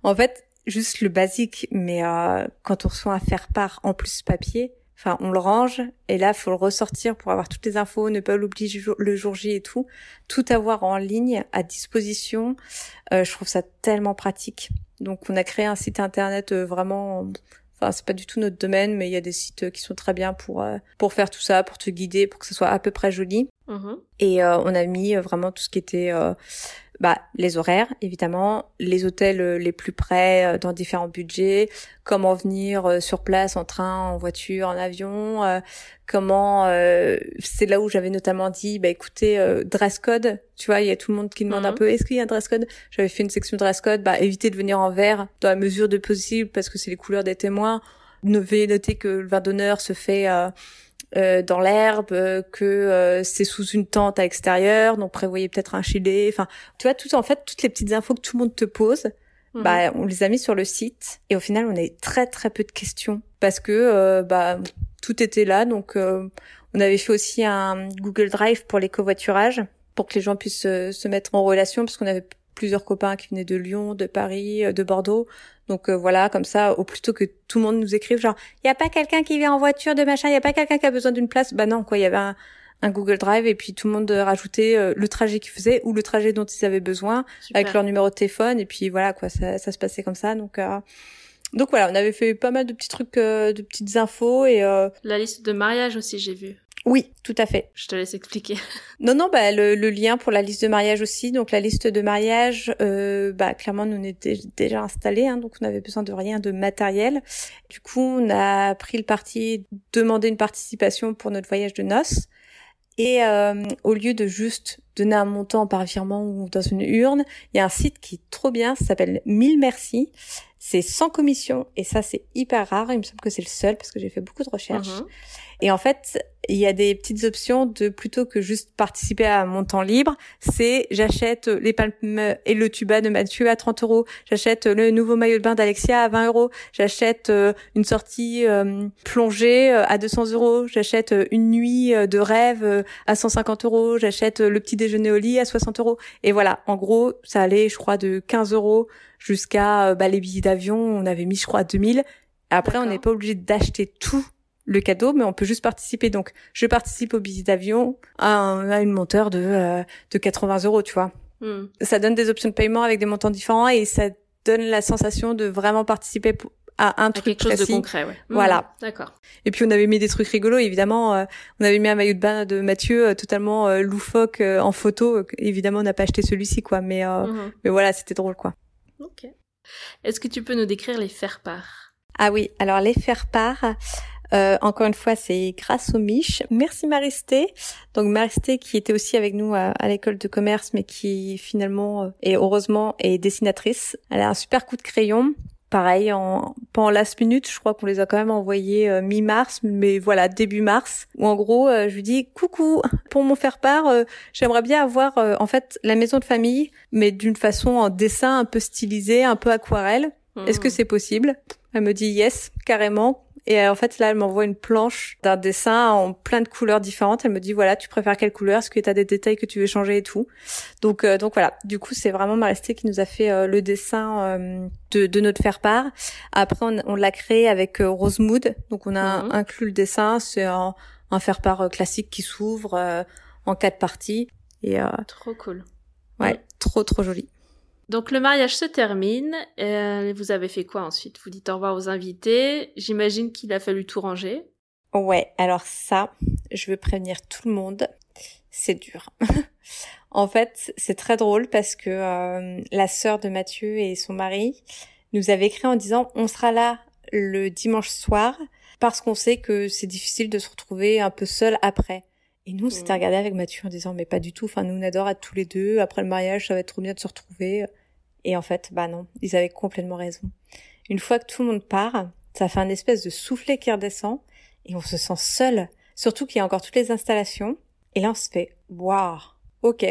S2: en fait, juste le basique, mais euh, quand on reçoit un faire-part en plus papier, enfin on le range et là faut le ressortir pour avoir toutes les infos, ne pas l'oublier le jour J et tout, tout avoir en ligne à disposition. Euh, je trouve ça tellement pratique. Donc on a créé un site internet euh, vraiment Enfin, c'est pas du tout notre domaine, mais il y a des sites qui sont très bien pour euh, pour faire tout ça, pour te guider, pour que ce soit à peu près joli. Mm-hmm. Et euh, on a mis vraiment tout ce qui était bah, les horaires, évidemment, les hôtels euh, les plus près euh, dans différents budgets, comment venir euh, sur place en train, en voiture, en avion, comment c'est là où j'avais notamment dit bah écoutez dress code, tu vois, il y a tout le monde qui demande un mhm. peu est-ce qu'il y a un dress code? J'avais fait une section dress code, bah évitez de venir en vert dans la mesure de possible parce que c'est les couleurs des témoins. Veuillez noter que le vin d'honneur se fait euh, dans l'herbe, euh, que euh, c'est sous une tente à l'extérieur, donc prévoyez peut-être un gilet. Enfin, tu vois, tout en fait, toutes les petites infos que tout le monde te pose, mhm. bah, on les a mis sur le site. Et au final, on a eu très très peu de questions parce que bah tout était là. Donc, on avait fait aussi un Google Drive pour les covoiturages pour que les gens puissent se mettre en relation parce qu'on avait plusieurs copains qui venaient de Lyon, de Paris, de Bordeaux. Donc euh, voilà, comme ça, au plutôt que tout le monde nous écrive genre, il y a pas quelqu'un qui vient en voiture de machin, il y a pas quelqu'un qui a besoin d'une place? Bah non, quoi, il y avait un, Google Drive et puis tout le monde rajoutait euh, le trajet qu'ils faisaient ou le trajet dont ils avaient besoin avec leur numéro de téléphone et puis voilà quoi, ça, ça se passait comme ça. Donc euh, donc voilà, on avait fait pas mal de petits trucs, de petites infos et
S1: la liste de mariage aussi, j'ai vu.
S2: Oui, tout à fait.
S1: Je te laisse expliquer.
S2: Non, non, bah le, lien pour la liste de mariage aussi. Donc la liste de mariage, euh, bah clairement, nous on était déjà installés, hein, donc on n'avait besoin de rien de matériel. Du coup, on a pris le parti de demander une participation pour notre voyage de noces. Et euh, au lieu de juste donner un montant par virement ou dans une urne, il y a un site qui est trop bien, ça s'appelle 1000 merci. C'est sans commission et ça c'est hyper rare. Il me semble que c'est le seul parce que j'ai fait beaucoup de recherches.
S1: Mhm.
S2: Et en fait, il y a des petites options de plutôt que juste participer à mon temps libre, c'est j'achète les palmes et le tuba de Mathieu à 30 euros, j'achète le nouveau maillot de bain d'Alexia à 20 euros, j'achète euh, une sortie euh, plongée euh, à 200 euros, j'achète une nuit de rêve à 150 euros, j'achète le petit déjeuner au lit à 60 euros. Et voilà, en gros, ça allait, je crois, de 15 euros jusqu'à bah, les billets d'avion, on avait mis, je crois, 2000. Après, on n'est pas obligé d'acheter tout le cadeau, mais on peut juste participer. Donc, je participe au billet d'avion à, un- à une monteur de, euh, de 80 euros, tu vois.
S1: Hmm.
S2: Ça donne des options de paiement avec des montants différents et ça donne la sensation de vraiment participer à un
S1: À
S2: truc
S1: quelque chose de concret, ouais. Hmm.
S2: Voilà.
S1: D'accord.
S2: Et puis on avait mis des trucs rigolos, évidemment. euh, on avait mis un maillot de bain de Mathieu euh, totalement euh, loufoque euh, en photo. Euh, évidemment, on n'a pas acheté celui-ci, quoi. Mais, euh,
S1: Mhm.
S2: mais voilà, c'était drôle, quoi.
S1: Ok. Est-ce que tu peux nous décrire les faire-part
S2: Ah oui, alors les faire part, euh, encore une fois, c'est grâce aux Mich. Merci Maristé. Donc Maristé qui était aussi avec nous à, à l'école de commerce, mais qui finalement euh, et heureusement est dessinatrice. Elle a un super coup de crayon. Pareil, en, pas en last minute, je crois qu'on les a quand même envoyés euh, mi-mars, mais voilà, début mars, où en gros, euh, je lui dis, coucou, pour mon faire-part, euh, j'aimerais bien avoir en fait la maison de famille, mais d'une façon en dessin un peu stylisé, un peu aquarelle. Est-ce que
S1: Mhm.
S2: c'est possible? Elle me dit yes, carrément. Et euh, en fait, là, elle m'envoie une planche d'un dessin en plein de couleurs différentes. Elle me dit voilà, tu préfères quelle couleur? Est-ce que tu as des détails que tu veux changer et tout? Donc, euh, donc voilà. Du coup, c'est vraiment Maresté qui nous a fait euh, le dessin euh, de, de notre faire part. Après, on, on l'a créé avec euh, Rosemood. Donc, on a
S1: Mhm.
S2: inclus le dessin. C'est un, un faire part euh, classique qui s'ouvre euh, en quatre parties. Et euh,
S1: Trop cool.
S2: ouais, trop trop joli.
S1: Donc le mariage se termine. euh, vous avez fait quoi ensuite? Vous dites au revoir aux invités. J'imagine qu'il a fallu tout ranger.
S2: Ouais, alors ça, je veux prévenir tout le monde, c'est dur. en fait, c'est très drôle parce que euh, la sœur de Mathieu et son mari nous avaient écrit en disant on sera là le dimanche soir parce qu'on sait que c'est difficile de se retrouver un peu seul après. Et nous, on s'était regardé avec Mathieu en disant mais pas du tout. Enfin, nous on adore être tous les deux. Après le mariage, ça va être trop bien de se retrouver. Et en fait, bah non, ils avaient complètement raison. Une fois que tout le monde part, ça fait un espèce de soufflet qui redescend et on se sent seul. Surtout qu'il y a encore toutes les installations. Et là, on se fait, waouh, ok,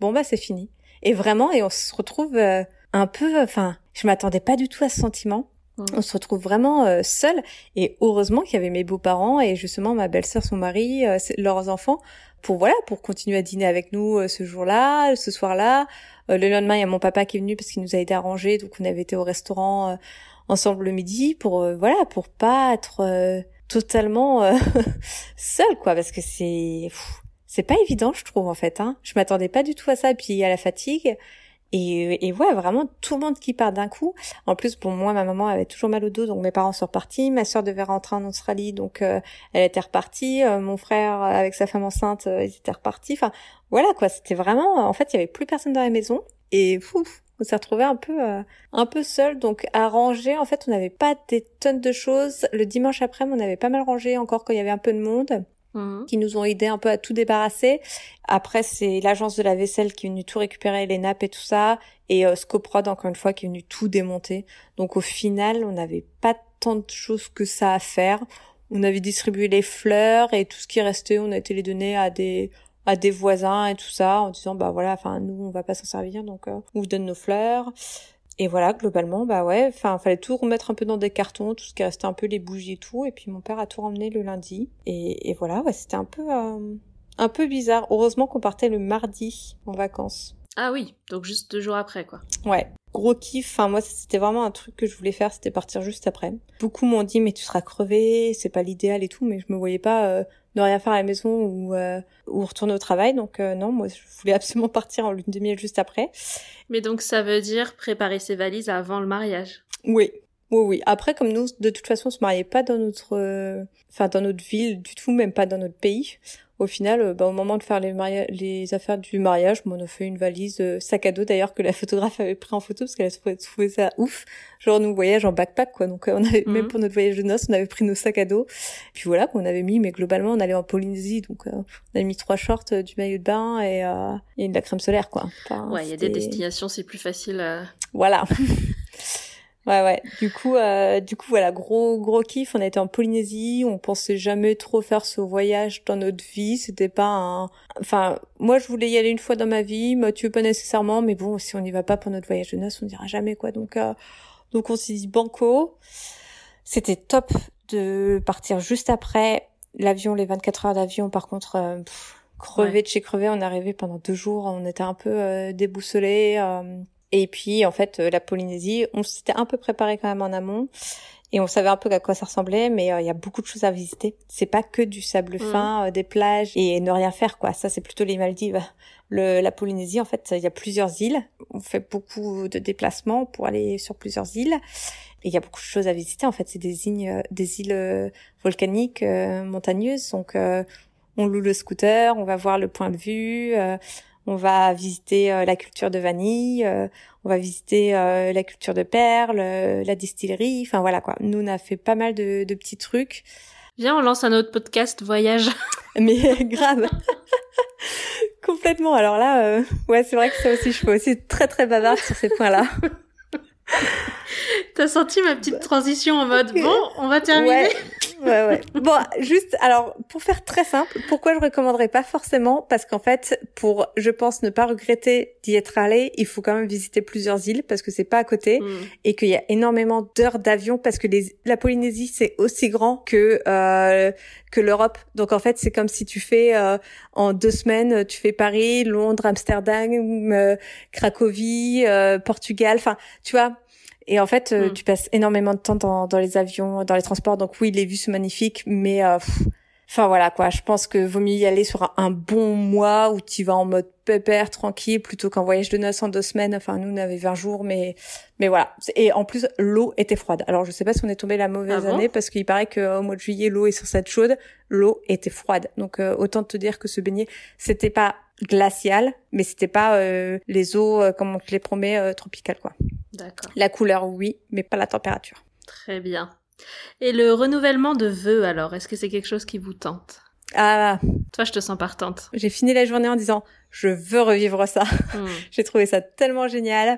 S2: bon bah c'est fini. Et vraiment, et on se retrouve euh, un peu, enfin, je m'attendais pas du tout à ce sentiment. On se retrouve vraiment euh, seul. Et heureusement qu'il y avait mes beaux-parents et justement ma belle-sœur, son mari, euh, leurs enfants, pour voilà, pour continuer à dîner avec nous euh, ce jour-là, ce soir-là. Euh, le lendemain, il y a mon papa qui est venu parce qu'il nous a aidé à ranger, donc on avait été au restaurant euh, ensemble le midi pour euh, voilà, pour pas être totalement seul quoi, parce que c'est c'est pas évident, je trouve en fait. Hein. Je m'attendais pas du tout à ça, et puis à la fatigue. Et, et ouais, vraiment tout le monde qui part d'un coup. En plus, pour moi, ma maman avait toujours mal au dos, donc mes parents sont repartis. Ma sœur devait rentrer en Australie, donc euh, elle était repartie. Euh, mon frère, euh, avec sa femme enceinte, euh, ils étaient repartis. Enfin, voilà quoi. C'était vraiment, en fait, il y avait plus personne dans la maison. Et pouf, on s'est retrouvé un peu, euh, un peu seul. Donc à ranger, en fait, on n'avait pas des tonnes de choses. Le dimanche après, on avait pas mal rangé encore quand il y avait un peu de monde
S1: Mhm.
S2: qui nous ont aidé un peu à tout débarrasser. Après, c'est l'agence de la vaisselle qui est venue tout récupérer, les nappes et tout ça, et euh, Scoprod, encore une fois, qui est venu tout démonter. Donc au final, on n'avait pas tant de choses que ça à faire. On avait distribué les fleurs et tout ce qui restait, on a été les donner à des à des voisins et tout ça, en disant bah voilà, enfin nous on va pas s'en servir, donc euh, on vous donne nos fleurs. Et voilà, globalement, bah ouais, enfin, fallait tout remettre un peu dans des cartons, tout ce qui restait un peu les bougies et tout. Et puis mon père a tout ramené le lundi. Et, et voilà, ouais, c'était un peu, euh, un peu bizarre. Heureusement qu'on partait le mardi en vacances.
S1: Ah oui, donc juste deux jours après, quoi.
S2: Ouais, gros kiff. Enfin, moi, c'était vraiment un truc que je voulais faire, c'était partir juste après. Beaucoup m'ont dit, mais tu seras crevé, c'est pas l'idéal et tout, mais je me voyais pas euh, ne rien faire à la maison ou, euh, ou retourner au travail. Donc euh, non, moi, je voulais absolument partir en lune de miel juste après.
S1: Mais donc ça veut dire préparer ses valises avant le mariage.
S2: Oui. Oui, oui. Après, comme nous, de toute façon, on se mariait pas dans notre, euh, enfin, dans notre ville du tout, même pas dans notre pays. Au final, euh, bah, au moment de faire les, les affaires du mariage, bon, on a fait une valise euh, sac à dos d'ailleurs que la photographe avait pris en photo parce qu'elle a trouvé, ça ouf. Genre nous voyage en backpack quoi. Donc euh, on avait
S1: Mhm.
S2: même pour notre voyage de noces, on avait pris nos sacs à dos. Puis voilà qu'on avait mis, mais globalement on allait en Polynésie, donc euh, on avait mis trois shorts, euh, du maillot de bain et, euh, et de la crème solaire quoi. Enfin,
S1: Ouais, il y a des destinations, c'est plus facile.
S2: voilà. ouais, ouais. Du coup, euh, du coup, voilà, gros, gros kiff. On été en Polynésie. On pensait jamais trop faire ce voyage dans notre vie. C'était pas un, enfin, moi, je voulais y aller une fois dans ma vie. Mathieu, pas nécessairement. Mais bon, si on n'y va pas pour notre voyage de noces, on dira jamais, quoi. Donc, euh, donc on s'est dit banco. C'était top de partir juste après l'avion, les 24 heures d'avion. Par contre, euh, pff, crevé
S1: Ouais.
S2: de chez crevé. On est arrivé pendant deux jours. On était un peu euh, déboussolés. Et puis, en fait, euh, la Polynésie, on s'était un peu préparé quand même en amont. Et on savait un peu à quoi ça ressemblait, mais euh, il y a beaucoup de choses à visiter. C'est pas que du sable
S1: Mhm.
S2: fin, euh, des plages et ne rien faire, quoi. Ça, c'est plutôt les Maldives. Le, la Polynésie, en fait, il y a plusieurs îles. On fait beaucoup de déplacements pour aller sur plusieurs îles. Et il y a beaucoup de choses à visiter. En fait, c'est des îles, euh, des îles volcaniques, euh, montagneuses. Donc, euh, on loue le scooter, on va voir le point de vue, euh, on va visiter euh, la culture de vanille, euh, on va visiter euh, la culture de perles, euh, la distillerie. Enfin voilà quoi. Nous on a fait pas mal de, de petits trucs,
S1: Viens, on lance un autre podcast voyage.
S2: mais grave. Complètement. Alors là, euh, ouais, c'est vrai que ça aussi, je peux aussi être très très bavarde sur ces points-là.
S1: T'as senti ma petite transition en mode bon, on va terminer.
S2: Ouais, ouais, ouais. Bon, juste, alors, pour faire très simple, pourquoi je recommanderais pas forcément? Parce qu'en fait, pour, je pense, ne pas regretter d'y être allé, il faut quand même visiter plusieurs îles parce que c'est pas à côté
S1: Mm.
S2: et qu'il y a énormément d'heures d'avion parce que les, la Polynésie c'est aussi grand que euh, que l'Europe. Donc en fait, c'est comme si tu fais euh, en deux semaines, tu fais Paris, Londres, Amsterdam, euh, Cracovie, euh, Portugal. Enfin, tu vois. Et en fait, euh,
S1: Mm.
S2: tu passes énormément de temps dans, dans les avions, dans les transports. Donc oui, les vues sont magnifiques, mais euh, pff, enfin voilà quoi. Je pense que vaut mieux y aller sur un, bon mois où tu vas en mode pépère, tranquille, plutôt qu'un voyage de noces en deux semaines. Enfin, nous on avait 20 jours, mais mais voilà. Et en plus, l'eau était froide. Alors je sais pas si on est tombé la mauvaise
S1: Ah bon
S2: année parce qu'il paraît qu'au mois de juillet, l'eau est sur être chaude. L'eau était froide. Donc euh, autant te dire que se baigner, c'était pas glacial, mais c'était pas euh, les eaux euh, comme on te les promet euh, tropicales quoi.
S1: D'accord.
S2: La couleur oui, mais pas la température.
S1: Très bien. Et le renouvellement de vœux, alors, est-ce que c'est quelque chose qui vous tente?
S2: Ah,
S1: Toi, je te sens partante.
S2: j'ai fini la journée en disant je veux revivre ça.
S1: Mm.
S2: J'ai trouvé ça tellement génial.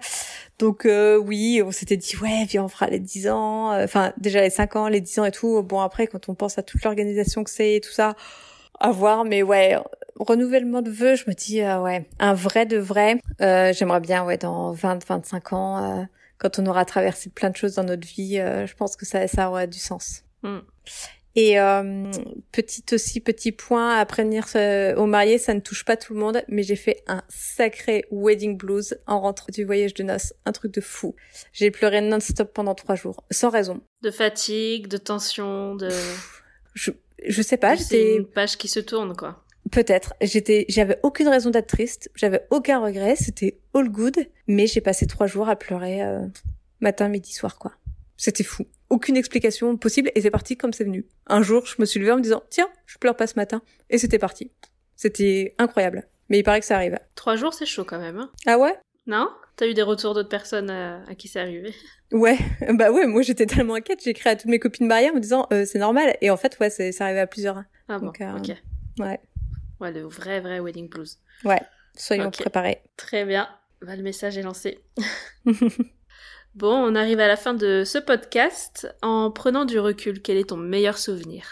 S2: Donc euh, oui, on s'était dit ouais, viens on fera les 10 ans, Euh, enfin déjà les 5 ans, les 10 ans et tout. Bon après quand on pense à toute l'organisation que c'est et tout ça, à voir mais ouais, renouvellement de vœux, je me dis euh, ouais, un vrai de vrai. Euh, j'aimerais bien ouais dans 20 25 ans euh, quand on aura traversé plein de choses dans notre vie, euh, je pense que ça ça aura du sens.
S1: Mm.
S2: Et euh, petit aussi petit point à prévenir euh, aux mariés, ça ne touche pas tout le monde, mais j'ai fait un sacré wedding blues en rentrant du voyage de noces, un truc de fou. J'ai pleuré non-stop pendant trois jours, sans raison.
S1: De fatigue, de tension, de...
S2: Je je sais pas,
S1: C'est
S2: j'étais
S1: une page qui se tourne, quoi.
S2: Peut-être, j'étais j'avais aucune raison d'être triste, j'avais aucun regret, c'était all good, mais j'ai passé trois jours à pleurer euh, matin, midi, soir quoi. C'était fou. Aucune explication possible et c'est parti comme c'est venu. Un jour, je me suis levée en me disant tiens, je pleure pas ce matin et c'était parti. C'était incroyable. Mais il paraît que ça arrive.
S1: Trois jours, c'est chaud quand même. Hein
S2: Ah ouais?
S1: Non? T'as eu des retours d'autres personnes euh, à qui c'est arrivé?
S2: Ouais, bah ouais, moi j'étais tellement inquiète, j'ai écrit à toutes mes copines mariées en me disant euh, c'est normal et en fait ouais, c'est c'est arrivé à plusieurs.
S1: Ah bon,
S2: Donc, euh,
S1: ok.
S2: Ouais.
S1: Ouais, le vrai, vrai wedding blues.
S2: Soyons
S1: Ok.
S2: préparés.
S1: Très bien. Bah, le message est lancé. bon, on arrive à la fin de ce podcast. En prenant du recul, quel est ton meilleur souvenir?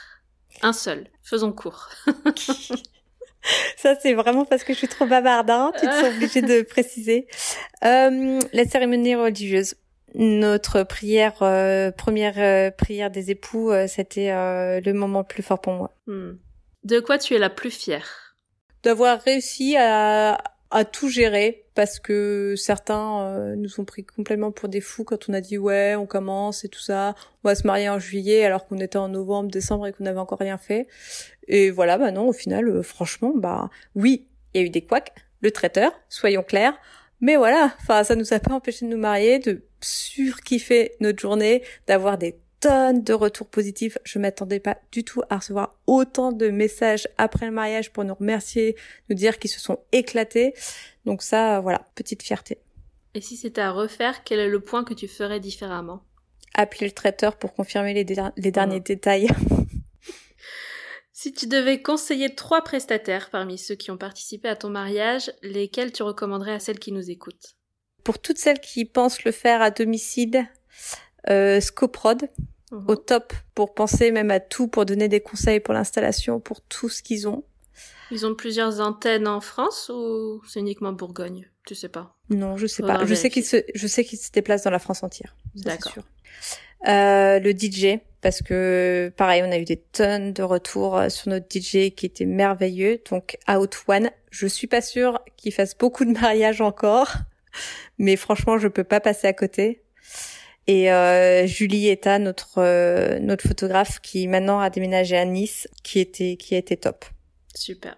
S1: Un seul. Faisons court.
S2: Ça, c'est vraiment parce que je suis trop bavarde, hein. Tu te sens obligée de préciser. Euh, la cérémonie religieuse. Notre prière, euh, première euh, prière des époux, c'était le moment le plus fort pour moi.
S1: Hmm. De quoi tu es la plus fière?
S2: D'avoir réussi à, à tout gérer parce que certains euh, nous ont pris complètement pour des fous quand on a dit ouais, on commence et tout ça, on va se marier en juillet alors qu'on était en novembre, décembre et qu'on n'avait encore rien fait. Et voilà, bah non, au final, euh, franchement, bah oui, il y a eu des couacs, le traiteur, soyons clairs, mais voilà, enfin ça nous a pas empêché de nous marier, de surkiffer notre journée, d'avoir des tonnes de retours positifs. Je m'attendais pas du tout à recevoir autant de messages après le mariage pour nous remercier, nous dire qu'ils se sont éclatés. Donc ça, voilà, petite fierté.
S1: Et si c'était à refaire, quel est le point que tu ferais différemment?
S2: Appeler le traiteur pour confirmer les, les derniers détails.
S1: Si tu devais conseiller trois prestataires parmi ceux qui ont participé à ton mariage, lesquels tu recommanderais à celles qui nous écoutent?
S2: Pour toutes celles qui pensent le faire à domicile, euh, Scoprod, mhm. au top pour penser même à tout, pour donner des conseils pour l'installation, pour tout ce qu'ils ont.
S1: Ils ont plusieurs antennes en France ou c'est uniquement Bourgogne? Tu sais pas
S2: Non, je sais pas. Je sais qu'ils se, je sais qu'ils se déplacent dans la France entière.
S1: D'accord.
S2: Euh, le DJ, parce que pareil, on a eu des tonnes de retours euh, sur notre DJ qui était merveilleux. Donc Out One, je suis pas sûre qu'il fasse beaucoup de mariages encore, mais franchement, je peux pas passer à côté. Et euh, Julie Eta, notre euh, notre photographe, qui maintenant a déménagé à Nice, qui était qui a été top.
S1: Super.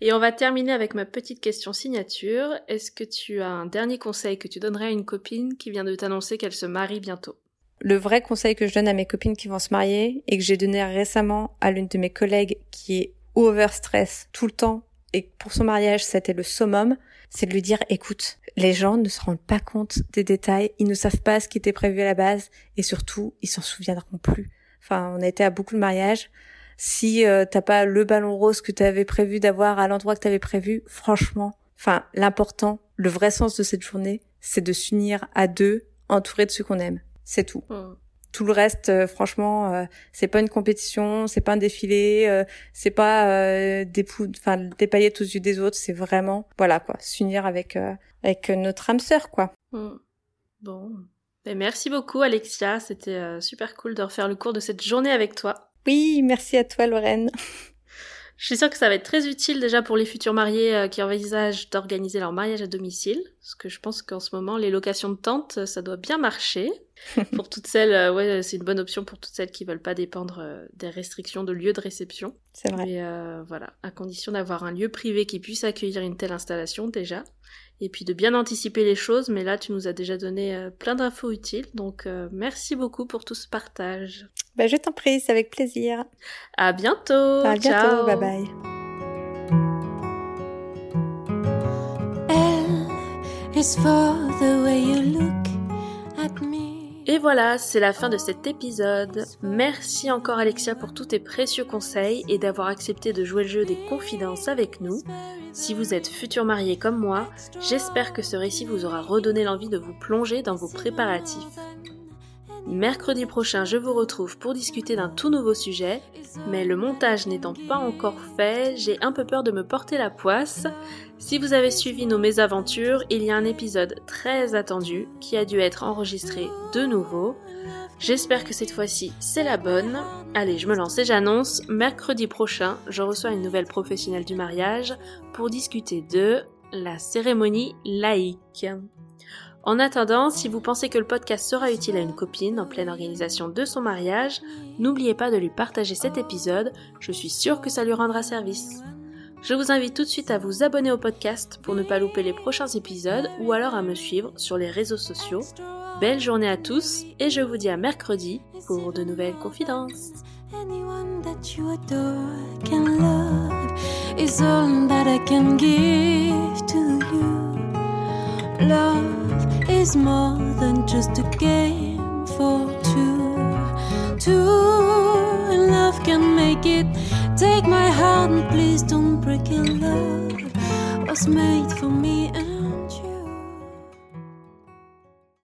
S1: Et on va terminer avec ma petite question signature. Est-ce que tu as un dernier conseil que tu donnerais à une copine qui vient de t'annoncer qu'elle se marie bientôt?
S2: Le vrai conseil que je donne à mes copines qui vont se marier et que j'ai donné récemment à l'une de mes collègues qui est over stress tout le temps et pour son mariage c'était le summum, c'est de lui dire écoute, les gens ne se rendent pas compte des détails, ils ne savent pas ce qui était prévu à la base et surtout ils s'en souviendront plus. Enfin, on a été à beaucoup de mariages. Si euh, t'as pas le ballon rose que tu avais prévu d'avoir à l'endroit que tu avais prévu, franchement, enfin l'important, le vrai sens de cette journée, c'est de s'unir à deux, entourés de ceux qu'on aime. C'est tout. Mm. Tout le reste, euh, franchement, euh, c'est pas une compétition, c'est pas un défilé, euh, c'est pas des enfin des paillettes aux yeux des autres. C'est vraiment, voilà quoi, s'unir avec avec notre âme sœur quoi.
S1: Mm. Bon, ben, merci beaucoup Alexia, c'était super cool de refaire le cours de cette journée avec toi.
S2: Oui, merci à toi Lorraine.
S1: Je suis sûre que ça va être très utile déjà pour les futurs mariés euh, qui envisagent d'organiser leur mariage à domicile, parce que je pense qu'en ce moment, les locations de tentes, ça doit bien marcher. pour toutes celles, euh, ouais, c'est une bonne option pour toutes celles qui veulent pas dépendre euh, des restrictions de lieu de réception.
S2: C'est vrai.
S1: Et voilà, à condition d'avoir un lieu privé qui puisse accueillir une telle installation déjà et puis de bien anticiper les choses. Mais là, tu nous as déjà donné euh, plein d'infos utiles, donc euh, merci beaucoup pour tout ce partage.
S2: Bah, je t'en prie, c'est avec plaisir.
S1: À bientôt.
S2: À bientôt. Bye bye. for the way you look
S1: at me. Et voilà, c'est la fin de cet épisode. Merci encore Alexia pour tous tes précieux conseils et d'avoir accepté de jouer le jeu des confidences avec nous. Si vous êtes futur marié comme moi, j'espère que ce récit vous aura redonné l'envie de vous plonger dans vos préparatifs. Mercredi prochain, je vous retrouve pour discuter d'un tout nouveau sujet, mais le montage n'étant pas encore fait, j'ai un peu peur de me porter la poisse. Si vous avez suivi nos mésaventures, il y a un épisode très attendu qui a dû être enregistré de nouveau. J'espère que cette fois-ci c'est la bonne. Allez, je me lance et j'annonce, mercredi prochain, je reçois une nouvelle professionnelle du mariage pour discuter de la cérémonie laïque. En attendant, si vous pensez que le podcast sera utile à une copine en pleine organisation de son mariage, n'oubliez pas de lui partager cet épisode, je suis sûre que ça lui rendra service. Je vous invite tout de suite à vous abonner au podcast pour ne pas louper les prochains épisodes ou alors à me suivre sur les réseaux sociaux. Belle journée à tous et je vous dis à mercredi pour de nouvelles confidences. is more than just a game for two. Two and love can make it. Take my heart and please don't break it. Love was made for me